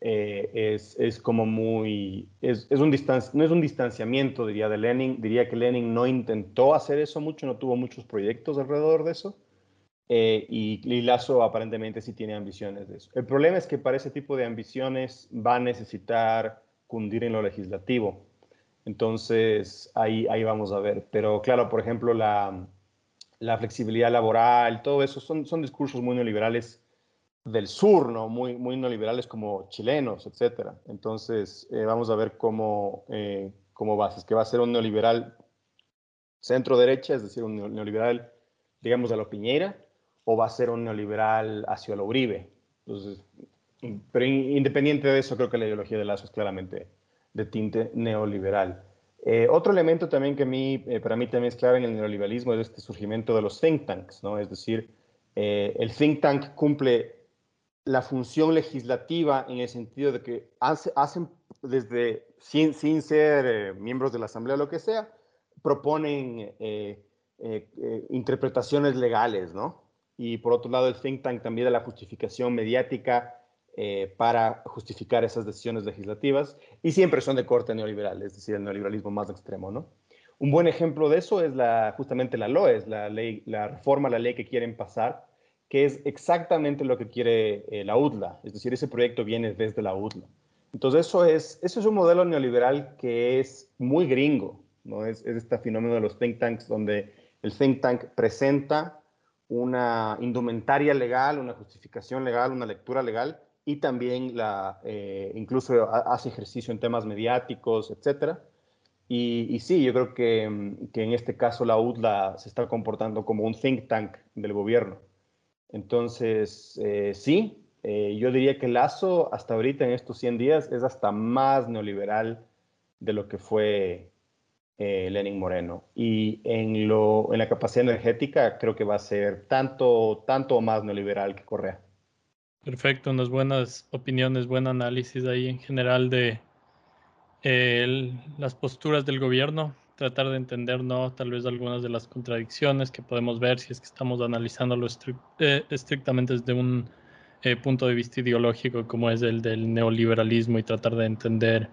eh, es, es, como muy, es, es un no es un distanciamiento, diría, de Lenin, diría que Lenin no intentó hacer eso mucho, no tuvo muchos proyectos alrededor de eso, eh, y, Lazo aparentemente sí tiene ambiciones de eso. El problema es que para ese tipo de ambiciones va a necesitar cundir en lo legislativo. Entonces, ahí, ahí vamos a ver. Pero claro, por ejemplo, la, la flexibilidad laboral, todo eso son, son discursos muy neoliberales del sur, ¿no? Muy, muy neoliberales como chilenos, etcétera. Entonces, eh, vamos a ver cómo, eh, cómo va. Es que va a ser un neoliberal centro-derecha, es decir, un neoliberal, digamos, a lo Piñera, o va a ser un neoliberal hacia lo Uribe. Entonces, pero independiente de eso, creo que la ideología de Lazo es claramente de tinte neoliberal. Eh, otro elemento también que a mí, eh, para mí también es clave en el neoliberalismo es este surgimiento de los think tanks, ¿no? Es decir, eh, el think tank cumple la función legislativa en el sentido de que hacen desde, sin, sin ser miembros de la Asamblea o lo que sea, proponen interpretaciones legales, ¿no? y por otro lado el think tank también de la justificación mediática eh, para justificar esas decisiones legislativas y siempre son de corte neoliberal, es decir, el neoliberalismo más extremo, ¿no? Un buen ejemplo de eso es la, justamente la LOES, la, ley, la reforma la ley que quieren pasar, que es exactamente lo que quiere eh, la UDLA, es decir, ese proyecto viene desde la UDLA. Entonces eso es, eso es un modelo neoliberal que es muy gringo, ¿no? Es, es este fenómeno de los think tanks donde el think tank presenta una indumentaria legal, una justificación legal, una lectura legal y también la, eh, incluso hace ejercicio en temas mediáticos, etc. Y, sí, yo creo que, que, en este caso la UDLA se está comportando como un think tank del gobierno. Entonces, eh, sí, eh, yo diría que Lazo hasta ahorita en estos 100 días es hasta más neoliberal de lo que fue Lenin Moreno. Y en, lo, en la capacidad energética creo que va a ser tanto, tanto más neoliberal que Correa. Perfecto, unas buenas opiniones, buen análisis ahí en general de las posturas del gobierno, tratar de entender ¿no? tal vez algunas de las contradicciones que podemos ver si es que estamos analizándolo eh, estrictamente desde un eh, punto de vista ideológico como es el del neoliberalismo y tratar de entender,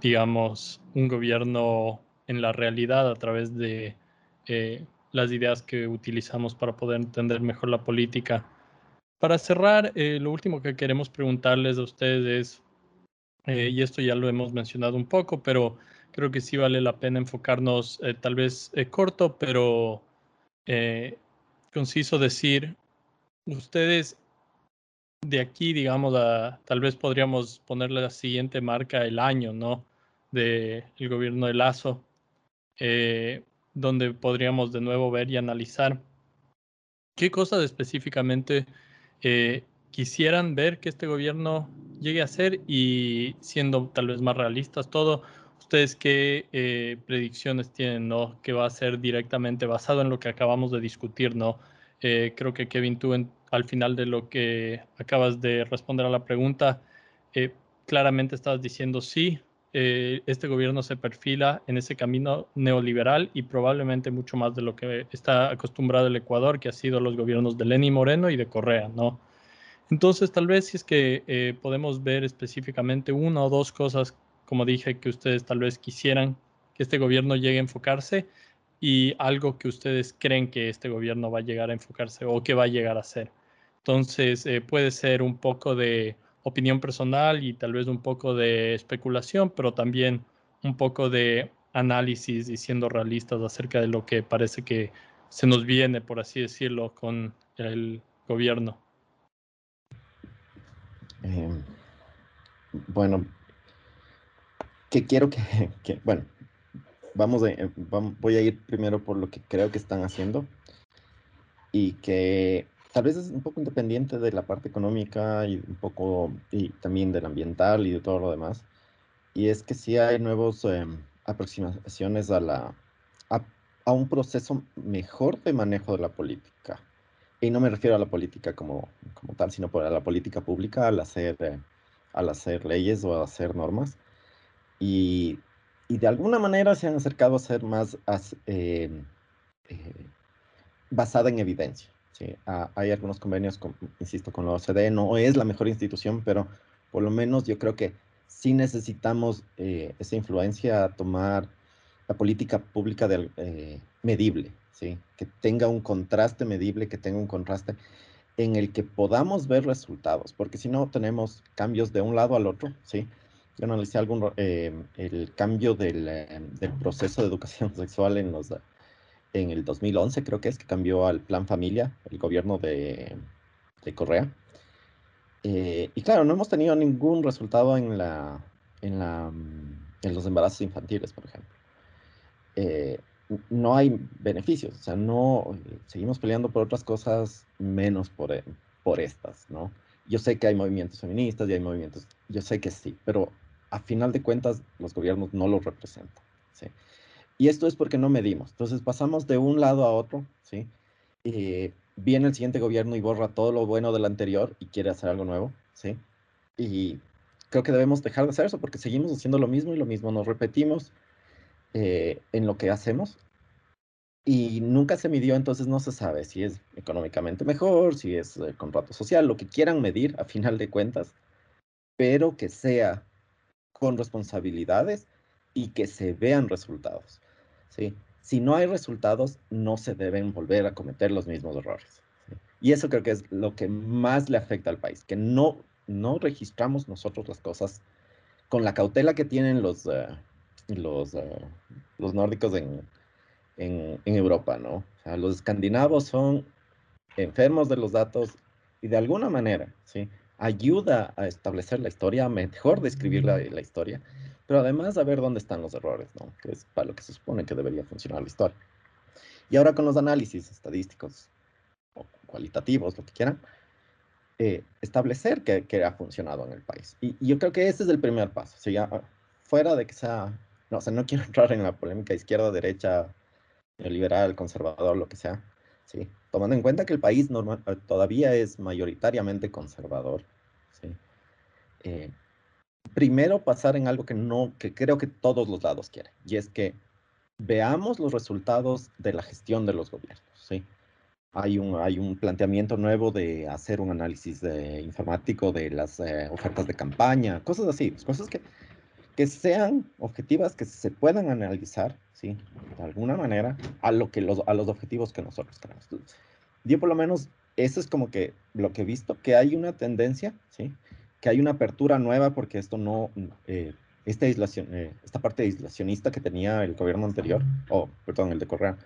digamos, un gobierno en la realidad a través de eh, las ideas que utilizamos para poder entender mejor la política. Para cerrar, eh, lo último que queremos preguntarles a ustedes es, eh, y esto ya lo hemos mencionado un poco, pero creo que sí vale la pena enfocarnos tal vez corto, pero conciso decir, ustedes de aquí, digamos, tal vez podríamos ponerle la siguiente marca el año, ¿no? del gobierno de Lazo, eh, donde podríamos de nuevo ver y analizar qué cosas específicamente eh, quisieran ver que este gobierno llegue a hacer y siendo tal vez más realistas todo, ustedes qué eh, predicciones tienen, ¿no? Que va a ser directamente basado en lo que acabamos de discutir, ¿no? Eh, creo que Kevin, tú al final de lo que acabas de responder a la pregunta, eh, claramente estabas diciendo sí, este gobierno se perfila en ese camino neoliberal y probablemente mucho más de lo que está acostumbrado el Ecuador, que ha sido los gobiernos de Lenín Moreno y de Correa, ¿no? Entonces, tal vez si es que eh, podemos ver específicamente una o dos cosas, como dije, que ustedes tal vez quisieran que este gobierno llegue a enfocarse y algo que ustedes creen que este gobierno va a llegar a enfocarse o que va a llegar a hacer. Entonces, eh, puede ser un poco de opinión personal y tal vez un poco de especulación, pero también un poco de análisis y siendo realistas acerca de lo que parece que se nos viene, por así decirlo, con el gobierno. Em, bueno, que quiero que, bueno, vamos, a, eh, voy a ir primero por lo que creo que están haciendo y que tal vez es un poco independiente de la parte económica y un poco y también del ambiental y de todo lo demás. Y es que sí hay nuevas em, aproximaciones a, la, a un proceso mejor de manejo de la política y no me refiero a la política como, como tal, sino a la política pública al hacer, eh, al hacer leyes o hacer normas. Y, y, de alguna manera se han acercado a ser más eh, eh, basada en evidencia. ¿Sí? Ah, hay algunos convenios, con, insisto, con la OCDE, no es la mejor institución, pero por lo menos yo creo que sí necesitamos esa influencia tomar la política pública de, medible, que tenga un contraste medible, que tenga un contraste en el que podamos ver resultados, porque si no tenemos cambios de un lado al otro, ¿sí? Yo analicé algún, eh, el cambio del, eh, del, proceso de educación sexual en, los, en el 2011, creo que es, que cambió al Plan Familia, el gobierno de, de Correa. Eh, y claro, no hemos tenido ningún resultado en, la, en, la, en los embarazos infantiles, por ejemplo no hay beneficios, o sea, no, seguimos peleando por otras cosas menos por, eh, por estas, ¿no? Yo sé que hay movimientos feministas y hay movimientos, yo sé que sí, pero a final de cuentas los gobiernos no los representan, ¿sí? Y esto es porque no medimos, entonces pasamos de un lado a otro, ¿sí? Y viene el siguiente gobierno y borra todo lo bueno del anterior y quiere hacer algo nuevo, ¿sí? Y creo que debemos dejar de hacer eso porque seguimos haciendo lo mismo y lo mismo nos repetimos eh, en lo que hacemos y nunca se midió, entonces no se sabe si es económicamente mejor, si es el contrato social, lo que quieran medir a final de cuentas, pero que sea con responsabilidades y que se vean resultados. ¿Sí? Si no hay resultados, no se deben volver a cometer los mismos errores. Y eso creo que es lo que más le afecta al país, que no, no registramos nosotros las cosas con la cautela que tienen los, eh, los, uh, los nórdicos en, en, en, Europa, ¿no? O sea, los escandinavos son enfermos de los datos y de alguna manera, ¿sí? Ayuda a establecer la historia, mejor describir la, la historia, pero además a ver dónde están los errores, ¿no? Que es para lo que se supone que debería funcionar la historia. Y ahora con los análisis estadísticos o cualitativos, lo que quieran, eh, establecer que, que, ha funcionado en el país. Y, y, yo creo que ese es el primer paso. O sea, ya, fuera de que sea no, o sea, no quiero entrar en la polémica izquierda, derecha, liberal, conservador, lo que sea, ¿sí? Tomando en cuenta que el país normal, eh, todavía es mayoritariamente conservador, ¿sí? Eh, primero pasar en algo que no, que creo que todos los lados quieren, y es que veamos los resultados de la gestión de los gobiernos, ¿sí? Hay un, hay un planteamiento nuevo de hacer un análisis de, informático de las eh, ofertas de campaña, cosas así, cosas que que sean objetivas, que se puedan analizar, ¿sí? De alguna manera, a, lo que los, a los objetivos que nosotros queremos. Yo por lo menos, eso es como que lo que he visto, que hay una tendencia, ¿sí? Que hay una apertura nueva porque esto no, eh, esta, aislación, eh, esta parte aislacionista que tenía el gobierno anterior, o perdón, el de Correa,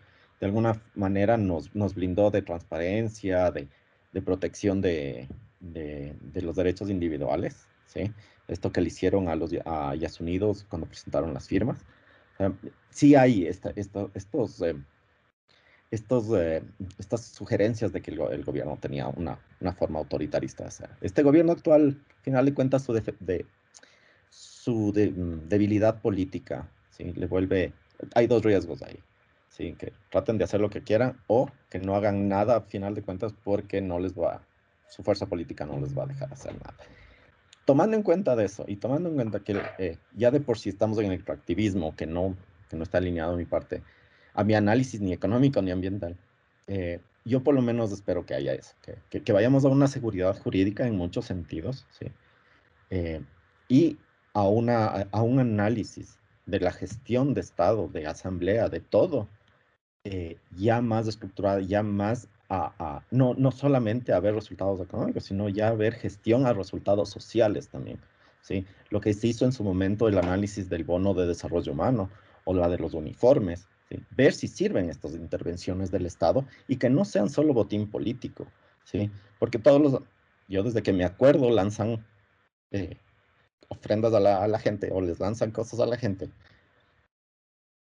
de alguna manera nos, nos blindó de transparencia, de, de protección de, de, los derechos individuales, ¿sí? Esto que le hicieron a los a Unidos cuando presentaron las firmas. sí hay esta, estos, eh, estos, eh, estas sugerencias de que el, gobierno tenía una, una, forma autoritarista de hacer. Este gobierno actual, al final de cuentas, su, de, su mm, debilidad política, ¿sí? le vuelve, hay dos riesgos ahí. ¿sí? que traten de hacer lo que quieran o que no hagan nada a final de cuentas porque no les va, su fuerza política no les va a dejar hacer nada. Tomando en cuenta de eso y tomando en cuenta que eh, ya de por sí estamos en el extractivismo, que no, que no está alineado a mi parte, a mi análisis ni económico ni ambiental, eh, yo por lo menos espero que haya eso, que, que, vayamos a una seguridad jurídica en muchos sentidos, ¿sí? Eh, y a, una, a un análisis de la gestión de Estado, de asamblea, de todo, eh, ya más estructurada, ya más a, no, no solamente a ver resultados económicos, sino ya a ver gestión a resultados sociales también. ¿sí? Lo que se hizo en su momento el análisis del bono de desarrollo humano o la de los uniformes, ver si sirven estas intervenciones del Estado y que no sean solo botín político, ¿sí? porque todos los, yo desde que me acuerdo lanzan eh, ofrendas a la, gente o les lanzan cosas a la gente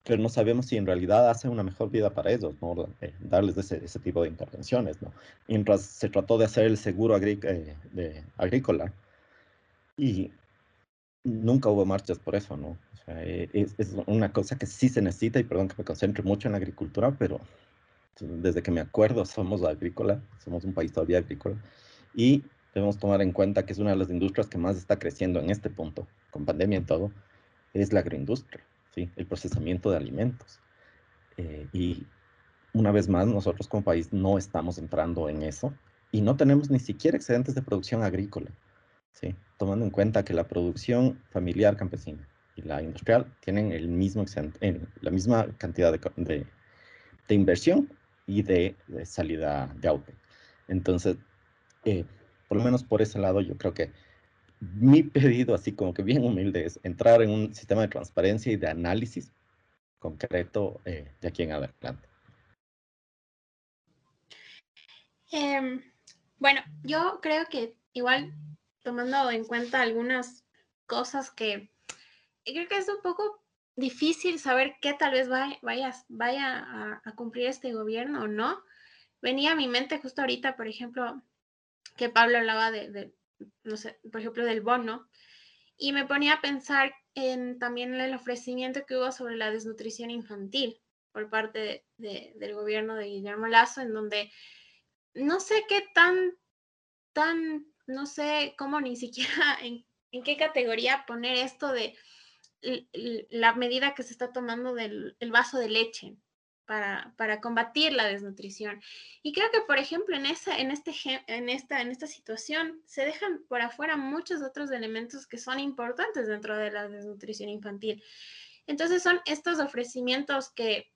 pero no sabemos si en realidad hace una mejor vida para ellos, ¿no? Eh, darles ese, tipo de intervenciones. ¿no? Mientras se trató de hacer el seguro eh, agrícola y nunca hubo marchas por eso, ¿no? O sea, eh, es, es, una cosa que sí se necesita y perdón que me concentre mucho en la agricultura, pero desde que me acuerdo somos agrícola, somos un país todavía agrícola y debemos tomar en cuenta que es una de las industrias que más está creciendo en este punto, con pandemia y todo, es la agroindustria el procesamiento de alimentos. Eh, y una vez más, nosotros como país no estamos entrando en eso y no tenemos ni siquiera excedentes de producción agrícola, ¿sí? tomando en cuenta que la producción familiar campesina y la industrial tienen el mismo excedente, la misma cantidad de, de, inversión y de, salida de auto. Entonces, eh, por lo menos por ese lado, yo creo que mi pedido, así como que bien humilde, es entrar en un sistema de transparencia y de análisis concreto eh, de aquí en adelante. Em, bueno, yo creo que igual tomando en cuenta algunas cosas que creo que es un poco difícil saber qué tal vez vaya, vaya, a, cumplir este gobierno o no. Venía a mi mente justo ahorita, por ejemplo, que Pablo hablaba de, no sé, por ejemplo, del bono, y me ponía a pensar en también el ofrecimiento que hubo sobre la desnutrición infantil por parte del gobierno de Guillermo Lazo, en donde no sé qué tan, tan, no sé cómo ni siquiera en, qué categoría poner esto de la medida que se está tomando del vaso de leche, para, combatir la desnutrición. Y creo que, por ejemplo, en, esa, en, este, en, esta, en esta situación se dejan por afuera muchos otros elementos que son importantes dentro de la desnutrición infantil. Entonces son estos ofrecimientos que,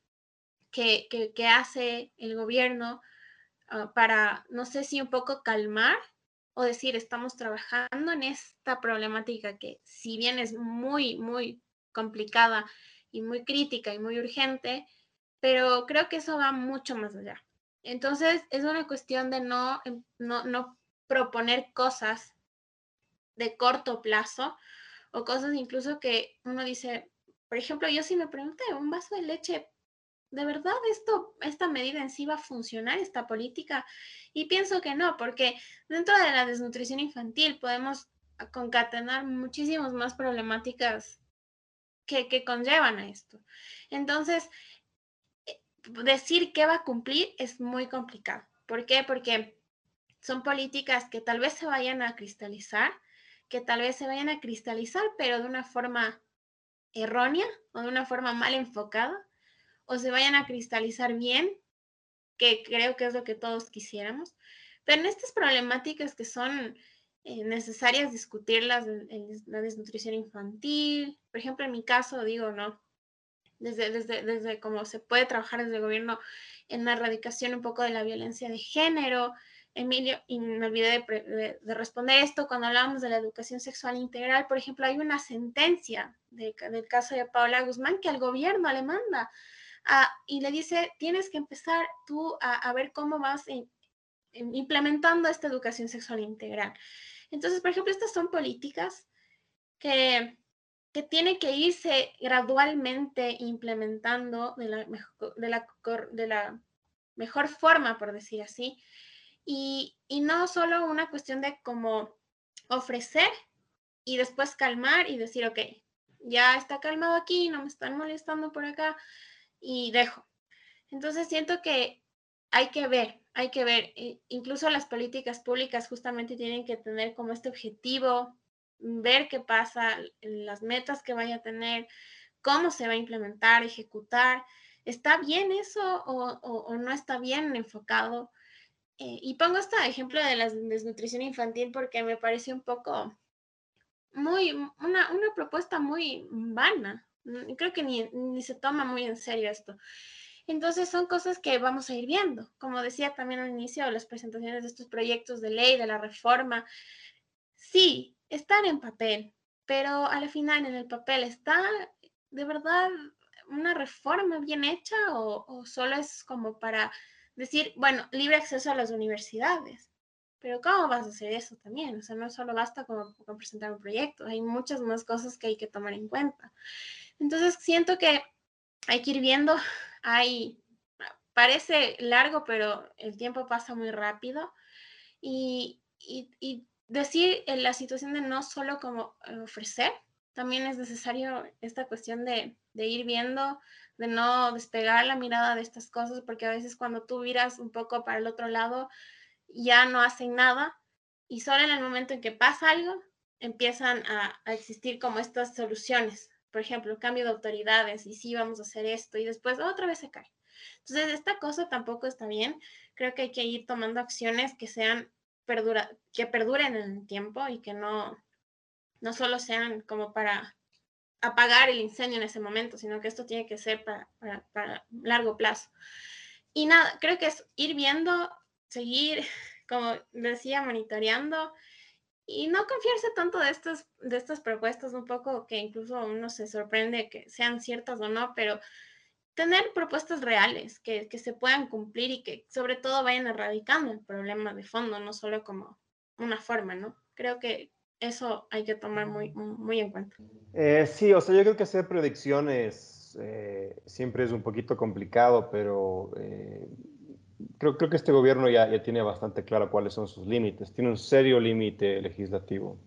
que, que, hace el gobierno ah, para, no sé si un poco calmar o decir, estamos trabajando en esta problemática que si bien es muy, muy complicada y muy crítica y muy urgente, pero creo que eso va mucho más allá. Entonces, es una cuestión de no, em, no, no proponer cosas de corto plazo o cosas incluso que uno dice, por ejemplo, yo si me pregunté, un vaso de leche, ¿de verdad esto, esta medida en sí va a funcionar, esta política? Y pienso que no, porque dentro de la desnutrición infantil podemos concatenar muchísimas más problemáticas que, que conllevan a esto. Entonces, decir qué va a cumplir es muy complicado. ¿Por qué? Porque son políticas que tal vez se vayan a cristalizar, que tal vez se vayan a cristalizar, pero de una forma errónea o de una forma mal enfocada, o se vayan a cristalizar bien, que creo que es lo que todos quisiéramos. Pero en estas problemáticas que son eh, necesarias discutirlas en la desnutrición infantil, por ejemplo, en mi caso, digo, no, desde, desde, desde cómo se puede trabajar desde el gobierno en la erradicación un poco de la violencia de género. Emilio, y me olvidé de, de, responder esto cuando hablábamos de la educación sexual integral, por ejemplo, hay una sentencia del caso de Paola Guzmán que al gobierno le manda y le dice, tienes que empezar tú a, a ver cómo vas implementando esta educación sexual integral. Entonces, por ejemplo, estas son políticas que, que tienen que irse gradualmente implementando de la, de la, de la mejor forma, por decir así, y, y no solo una cuestión de cómo ofrecer y después calmar y decir, ok, ya está calmado aquí, no me están molestando por acá y dejo. Entonces siento que hay que ver, hay que ver, incluso las políticas públicas justamente tienen que tener como este objetivo, ver qué pasa, las metas que vaya a tener, cómo se va a implementar, ejecutar. ¿Está bien eso o, no está bien enfocado? Eh, y pongo este ejemplo de la desnutrición infantil porque me parece un poco muy, una, una propuesta muy vana. Creo que ni, ni se toma muy en serio esto. Entonces son cosas que vamos a ir viendo. Como decía también al inicio las presentaciones de estos proyectos de ley, de la reforma, sí, están en papel, pero al final en el papel está de verdad una reforma bien hecha o, solo es como para decir, bueno, libre acceso a las universidades. Pero ¿cómo vas a hacer eso también? O sea, no solo basta con, con, presentar un proyecto, hay muchas más cosas que hay que tomar en cuenta. Entonces, siento que hay que ir viendo hay, parece largo, pero el tiempo pasa muy rápido. Y, y, decir en la situación de no solo como eh, ofrecer, también es necesario esta cuestión de, de, ir viendo, de no despegar la mirada de estas cosas, porque a veces cuando tú miras un poco para el otro lado, ya no hacen nada y solo en el momento en que pasa algo, empiezan a existir como estas soluciones por ejemplo, cambio de autoridades y sí vamos a hacer esto y después otra vez se cae. Entonces, esta cosa tampoco está bien. Creo que hay que ir tomando acciones que sean perdura, que perduren en el tiempo y que no, no solo sean como para apagar el incendio en ese momento, sino que esto tiene que ser para, para, para largo plazo. Y nada, creo que es ir viendo, seguir, como decía, monitoreando y no confiarse tanto de estas, de estas propuestas, un poco que incluso uno se sorprende que sean ciertas o no, pero tener propuestas reales que, que, se puedan cumplir y que sobre todo vayan erradicando el problema de fondo, no solo como una forma, ¿no? Creo que eso hay que tomar muy, muy en cuenta. Eh, sí, o sea, yo creo que hacer predicciones eh, siempre es un poquito complicado, pero eh, creo, creo que este gobierno ya, ya tiene bastante claro cuáles son sus límites. Tiene un serio límite legislativo.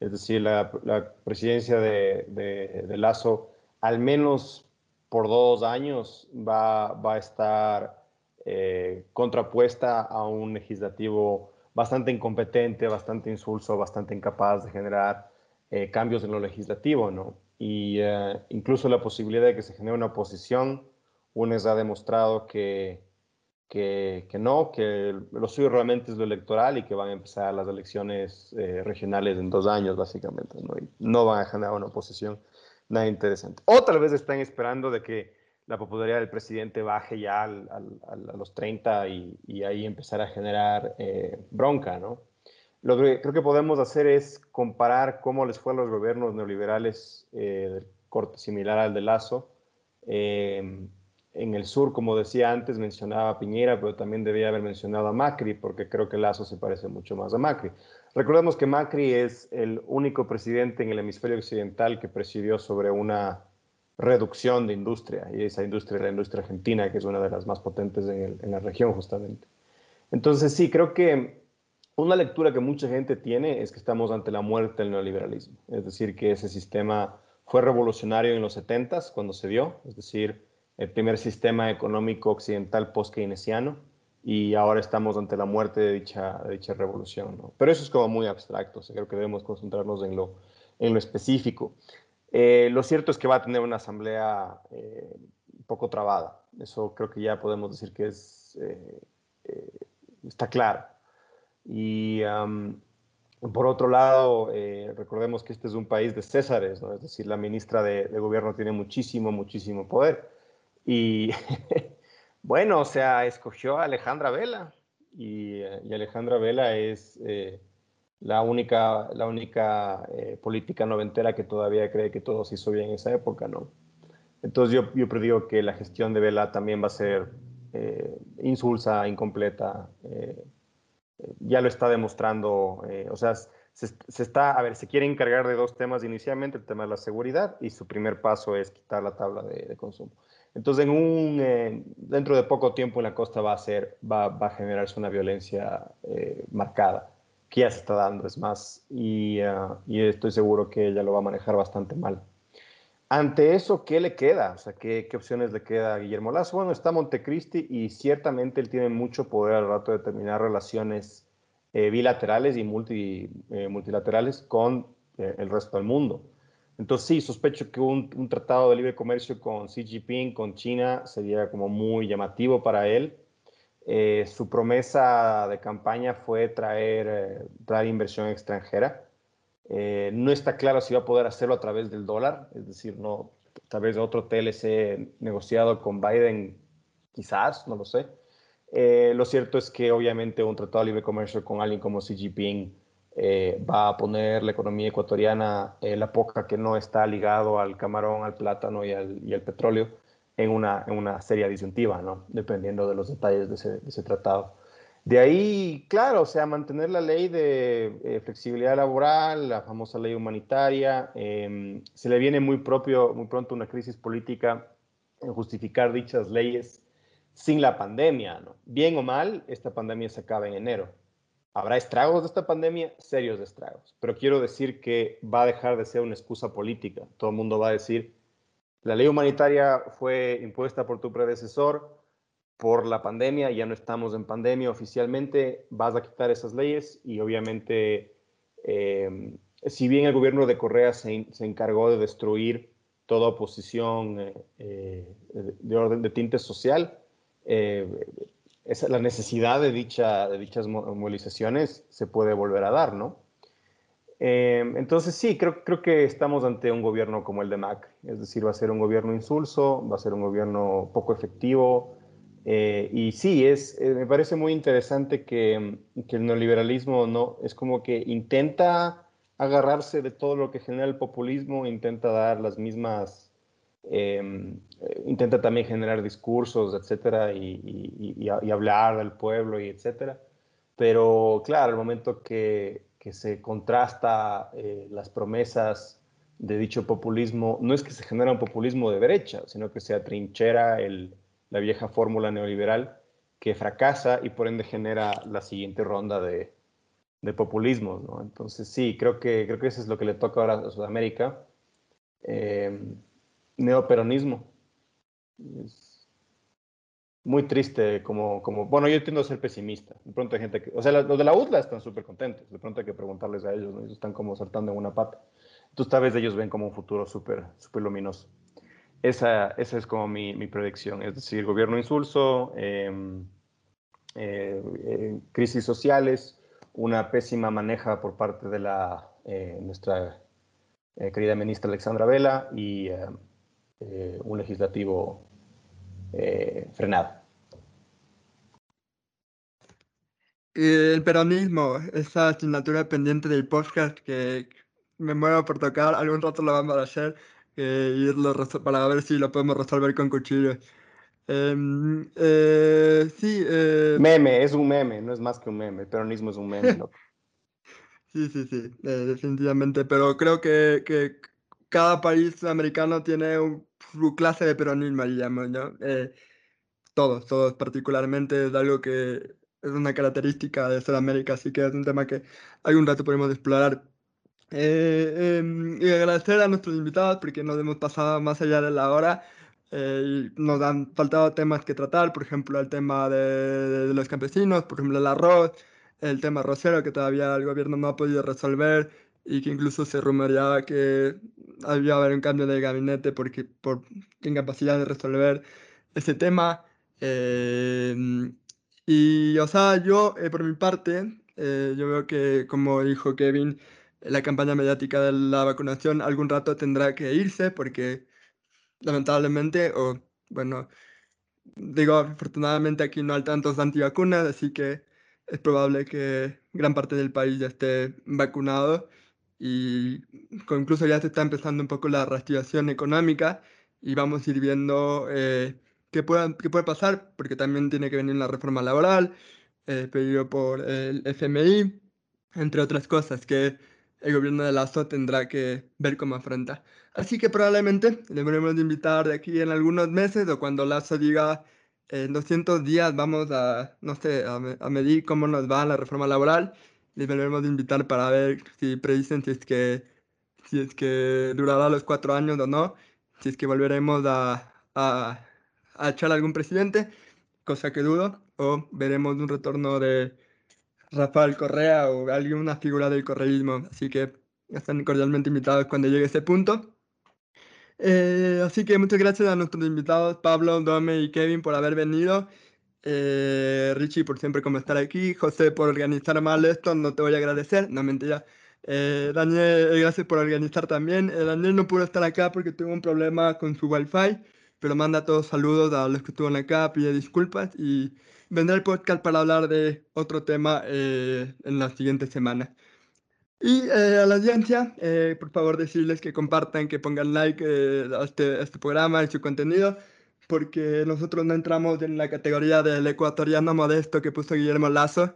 Es decir, la, la presidencia de, de, de, Lazo, al menos por dos años, va, va a estar eh, contrapuesta a un legislativo bastante incompetente, bastante insulso, bastante incapaz de generar eh, cambios en lo legislativo, ¿no? Y eh, incluso la posibilidad de que se genere una oposición, UNES ha demostrado que que, que, no, que lo suyo realmente es lo electoral y que van a empezar las elecciones eh, regionales en dos años, básicamente, ¿no? Y no van a generar una oposición nada interesante. O tal vez están esperando de que la popularidad del presidente baje ya al, al, a los 30 y, y, ahí empezar a generar eh, bronca, ¿no? Lo que creo que podemos hacer es comparar cómo les fue a los gobiernos neoliberales eh, del corte similar al de Lazo, eh, en el sur, como decía antes, mencionaba a Piñera, pero también debía haber mencionado a Macri, porque creo que Lazo se parece mucho más a Macri. Recordemos que Macri es el único presidente en el hemisferio occidental que presidió sobre una reducción de industria, y esa industria es la industria argentina, que es una de las más potentes en, en la región justamente. Entonces sí, creo que una lectura que mucha gente tiene es que estamos ante la muerte del neoliberalismo, es decir, que ese sistema fue revolucionario en los 70 cuando se dio, es decir, el primer sistema económico occidental post-keynesiano y ahora estamos ante la muerte de dicha, dicha revolución. Pero eso es como muy abstracto, creo que debemos concentrarnos en lo, en lo específico. Eh, lo cierto es que va a tener una asamblea eh, poco trabada, eso creo que ya podemos decir que es, eh, está claro. Y por otro lado, recordemos que este es un país de Césares, es decir, la ministra de, de gobierno tiene muchísimo, muchísimo poder. Y bueno, o sea, escogió a Alejandra Vela y, eh, y Alejandra Vela es eh, la única, la única eh, política noventera que todavía cree que todo se hizo bien en esa época, ¿no? Entonces yo, yo predigo que la gestión de Vela también va a ser eh, insulsa, incompleta, ya lo está demostrando, eh, o sea, se, está, a ver, se quiere encargar de dos temas inicialmente, el tema de la seguridad y su primer paso es quitar la tabla de, consumo. Entonces, eh, dentro de poco tiempo en la costa va a, ser, va, a generarse una violencia marcada, que ya se está dando, es más, y, y estoy seguro que ella lo va a manejar bastante mal. Ante eso, ¿qué le queda? O sea, ¿qué, ¿qué, opciones le queda a Guillermo Lazo? Bueno, está Montecristi y ciertamente él tiene mucho poder al rato de terminar relaciones eh, bilaterales y multi, eh, multilaterales con eh, el resto del mundo. Entonces, sí, sospecho que un, un, tratado de libre comercio con Xi Jinping, con China, sería como muy llamativo para él. su promesa de campaña fue traer, traer inversión extranjera. Eh, no está claro si va a poder hacerlo a través del dólar, es decir, no, tal vez otro TLC negociado con Biden, quizás, no lo sé. Eh, lo cierto es que obviamente un tratado de libre comercio con alguien como Xi Jinping eh, va a poner la economía ecuatoriana, la poca que no está ligado al camarón, al plátano y al, petróleo, en una, en una seria disyuntiva, ¿no? dependiendo de los detalles de ese, de ese tratado. De ahí, claro, o sea, mantener la ley de eh, flexibilidad laboral, la famosa ley humanitaria, em, se le viene muy propio, muy pronto una crisis política en justificar dichas leyes sin la pandemia, ¿no? Bien o mal, esta pandemia se acaba en enero. ¿Habrá estragos de esta pandemia? Serios estragos. Pero quiero decir que va a dejar de ser una excusa política. Todo el mundo va a decir, la ley humanitaria fue impuesta por tu predecesor, por la pandemia, ya no estamos en pandemia oficialmente, vas a quitar esas leyes y obviamente, em, si bien el gobierno de Correa se, encargó de destruir toda oposición eh, eh, de orden de tinte social, eh, esa, la necesidad de, dicha, de dichas movilizaciones se puede volver a dar, ¿no? Em, entonces sí, creo, creo que estamos ante un gobierno como el de Macri, es decir, va a ser un gobierno insulso, va a ser un gobierno poco efectivo, eh, y sí, es, eh, me parece muy interesante que, que, el neoliberalismo no es como que intenta agarrarse de todo lo que genera el populismo, intenta dar las mismas, eh, intenta también generar discursos, etcétera, y, y, hablar del pueblo y etcétera. Pero claro, al momento que, que se contrasta las promesas de dicho populismo, no es que se genera un populismo de derecha, sino que se atrinchera el la vieja fórmula neoliberal que fracasa y por ende genera la siguiente ronda de, de populismo. ¿no? Entonces sí, creo que, creo que eso es lo que le toca ahora a Sudamérica. Eh, neoperonismo. Es muy triste como, como, bueno, yo tiendo a ser pesimista. De pronto hay gente que, o sea, los de la UTLA están súper contentos. De pronto hay que preguntarles a ellos, ¿no? Ellos están como saltando en una pata. Entonces tal vez ellos ven como un futuro súper, súper luminoso. Esa, esa es como mi, mi, predicción, es decir, gobierno insulso, em, eh, eh, crisis sociales, una pésima maneja por parte de la, eh, nuestra querida ministra Alexandra Vela y un legislativo frenado. El peronismo, esa asignatura pendiente del podcast que me muero por tocar, algún rato lo vamos a hacer irlo para ver si lo podemos resolver con cuchillos. Em, eh, sí. Eh, meme, es un meme, no es más que un meme. El peronismo es un meme, ¿no? sí, sí, sí, eh, definitivamente. Pero creo que, que, cada país americano tiene su clase de peronismo, digamos, ¿no? todos, todos, particularmente es algo que es una característica de Sudamérica, así que es un tema que algún rato podemos explorar. Eh, em, y agradecer a nuestros invitados porque nos hemos pasado más allá de la hora. Eh, nos han faltado temas que tratar, por ejemplo, el tema de, de, los campesinos, por ejemplo, el arroz, el tema rosero que todavía el gobierno no ha podido resolver y que incluso se rumoreaba que había haber un cambio de gabinete porque, por incapacidad de resolver ese tema. Eh, y, o sea, yo, eh, por mi parte, eh, yo veo que, como dijo Kevin, la campaña mediática de la vacunación algún rato tendrá que irse porque lamentablemente, o bueno, digo, afortunadamente aquí no hay tantos antivacunas, así que es probable que gran parte del país ya esté vacunado y incluso ya se está empezando un poco la reactivación económica y vamos a ir viendo eh, qué, puede, qué puede pasar, porque también tiene que venir la reforma laboral, eh, pedido por el FMI, entre otras cosas que el gobierno de Lazo tendrá que ver cómo afronta. Así que probablemente deberemos invitar de aquí en algunos meses o cuando Lazo diga en 200 días vamos a, no sé, a, medir cómo nos va la reforma laboral, les deberemos invitar para ver si predicen si es que, si es que durará los cuatro años o no, si es que volveremos a, a, a echar a algún presidente, cosa que dudo, o veremos un retorno de Rafael Correa o alguna figura del correísmo. Así que están cordialmente invitados cuando llegue ese punto. Eh, así que muchas gracias a nuestros invitados, Pablo, Dome y Kevin, por haber venido. Eh, Richie, por siempre como estar aquí. José, por organizar mal esto, no te voy a agradecer. No, mentira. Eh, Daniel, gracias por organizar también. Daniel no pudo estar acá porque tuvo un problema con su wifi, pero manda todos saludos a los que estuvieron acá, pide disculpas y vendrá el podcast para hablar de otro tema en las siguientes semanas. Y eh, a la audiencia, eh, por favor decirles que compartan, que pongan like eh, a, este, este, programa y su contenido, porque nosotros no entramos en la categoría del ecuatoriano modesto que puso Guillermo Lazo,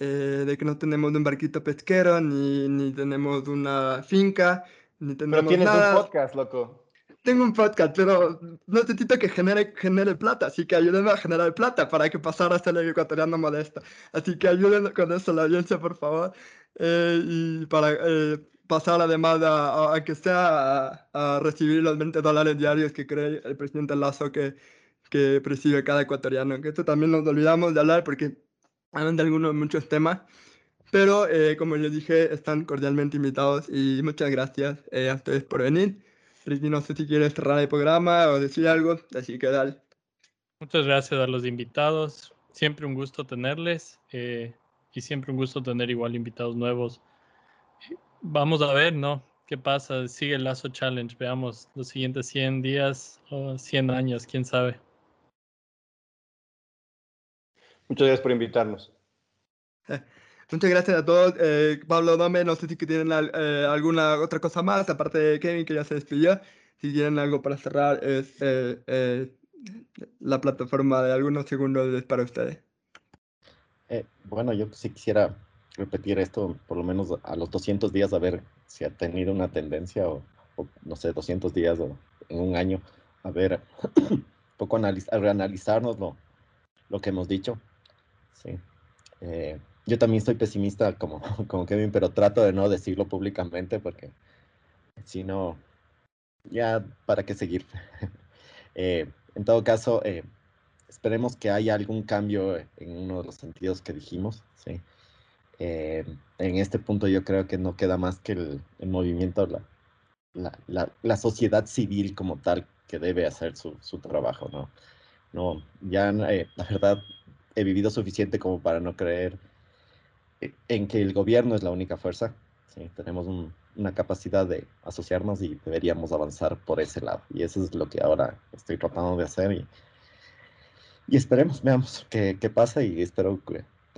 de que no tenemos un barquito pesquero, ni, ni tenemos una finca, ni tenemos Pero tienes un podcast, loco. Tengo un podcast, pero necesito que genere, genere plata, así que ayúdenme a generar plata para que pasara a ser el ecuatoriano modesto. Así que ayúdenme con eso la audiencia, por favor. Eh, y para eh, pasar además a, a, que sea a, recibir los 20 dólares diarios que cree el presidente Lazo que, que preside cada ecuatoriano. Que esto también nos olvidamos de hablar porque hablan de algunos muchos temas. Pero eh, como les dije, están cordialmente invitados y muchas gracias a ustedes por venir. Ricky, no sé si quieres cerrar el programa o decir algo, así que dale. Muchas gracias a los invitados. Siempre un gusto tenerles. Eh, y siempre un gusto tener igual invitados nuevos. Vamos a ver, ¿no? ¿Qué pasa? Sigue el Lazo Challenge. Veamos los siguientes 100 días o 100 años, quién sabe. Muchas gracias por invitarnos. Eh, muchas gracias a todos. Eh, Pablo Dome, no sé si tienen eh, alguna otra cosa más, aparte de Kevin, que ya se despidió. Si tienen algo para cerrar, es la plataforma de algunos segundos para ustedes. Eh, bueno, yo sí quisiera repetir esto por lo menos a los 200 días, a ver si ha tenido una tendencia o, no sé, 200 días o en un año, a ver, un poco analizar, reanalizarnos lo, lo, que hemos dicho. Sí. Eh, yo también soy pesimista como, como Kevin, pero trato de no decirlo públicamente porque si no, ya para qué seguir. Eh, en todo caso, esperemos que haya algún cambio en uno de los sentidos que dijimos. ¿sí? Eh, en este punto yo creo que no queda más que el, movimiento, la, la, la, sociedad civil como tal que debe hacer su, su trabajo. ¿no? No, ya eh, la verdad he vivido suficiente como para no creer eh, en que el gobierno es la única fuerza. ¿sí? Tenemos una capacidad de asociarnos y deberíamos avanzar por ese lado. Y eso es lo que ahora estoy tratando de hacer. Y, y esperemos, veamos qué, qué pasa y espero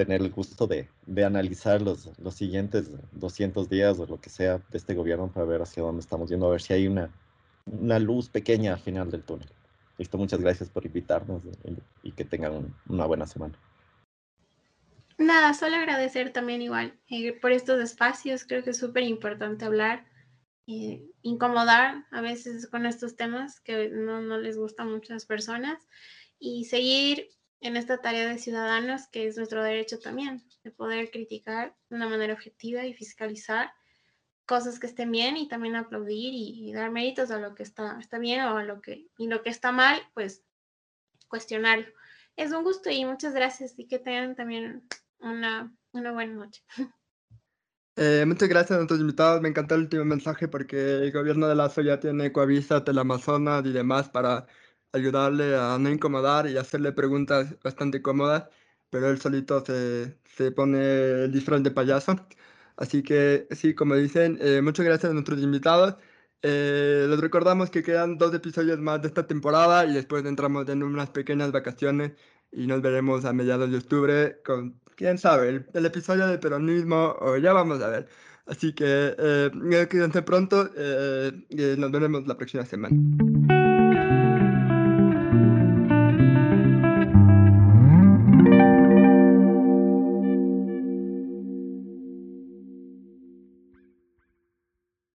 tener el gusto de, de, analizar los, los siguientes 200 días o lo que sea de este gobierno para ver hacia dónde estamos yendo, a ver si hay una, una luz pequeña al final del túnel. Listo, muchas gracias por invitarnos y, que tengan una buena semana. Nada, solo agradecer también igual eh, por estos espacios, creo que es súper importante hablar, eh, incomodar a veces con estos temas que no, no les gustan muchas personas y seguir en esta tarea de ciudadanos, que es nuestro derecho también, de poder criticar de una manera objetiva y fiscalizar cosas que estén bien y también aplaudir y, dar méritos a lo que está, está bien o a lo que, y lo que está mal, pues cuestionarlo. Es un gusto y muchas gracias y que tengan también una, una buena noche. Eh, muchas gracias a nuestros invitados. Me encantó el último mensaje porque el gobierno de Lazo ya tiene Coavisa, Telamazonas y demás para ayudarle a no incomodar y hacerle preguntas bastante cómodas, pero él solito se, se pone el disfraz de payaso. Así que sí, como dicen, eh, muchas gracias a nuestros invitados. Eh, les recordamos que quedan dos episodios más de esta temporada y después entramos en unas pequeñas vacaciones y nos veremos a mediados de octubre con, quién sabe, el, episodio de peronismo o ya vamos a ver. Así que eh, quédense pronto y nos veremos la próxima semana.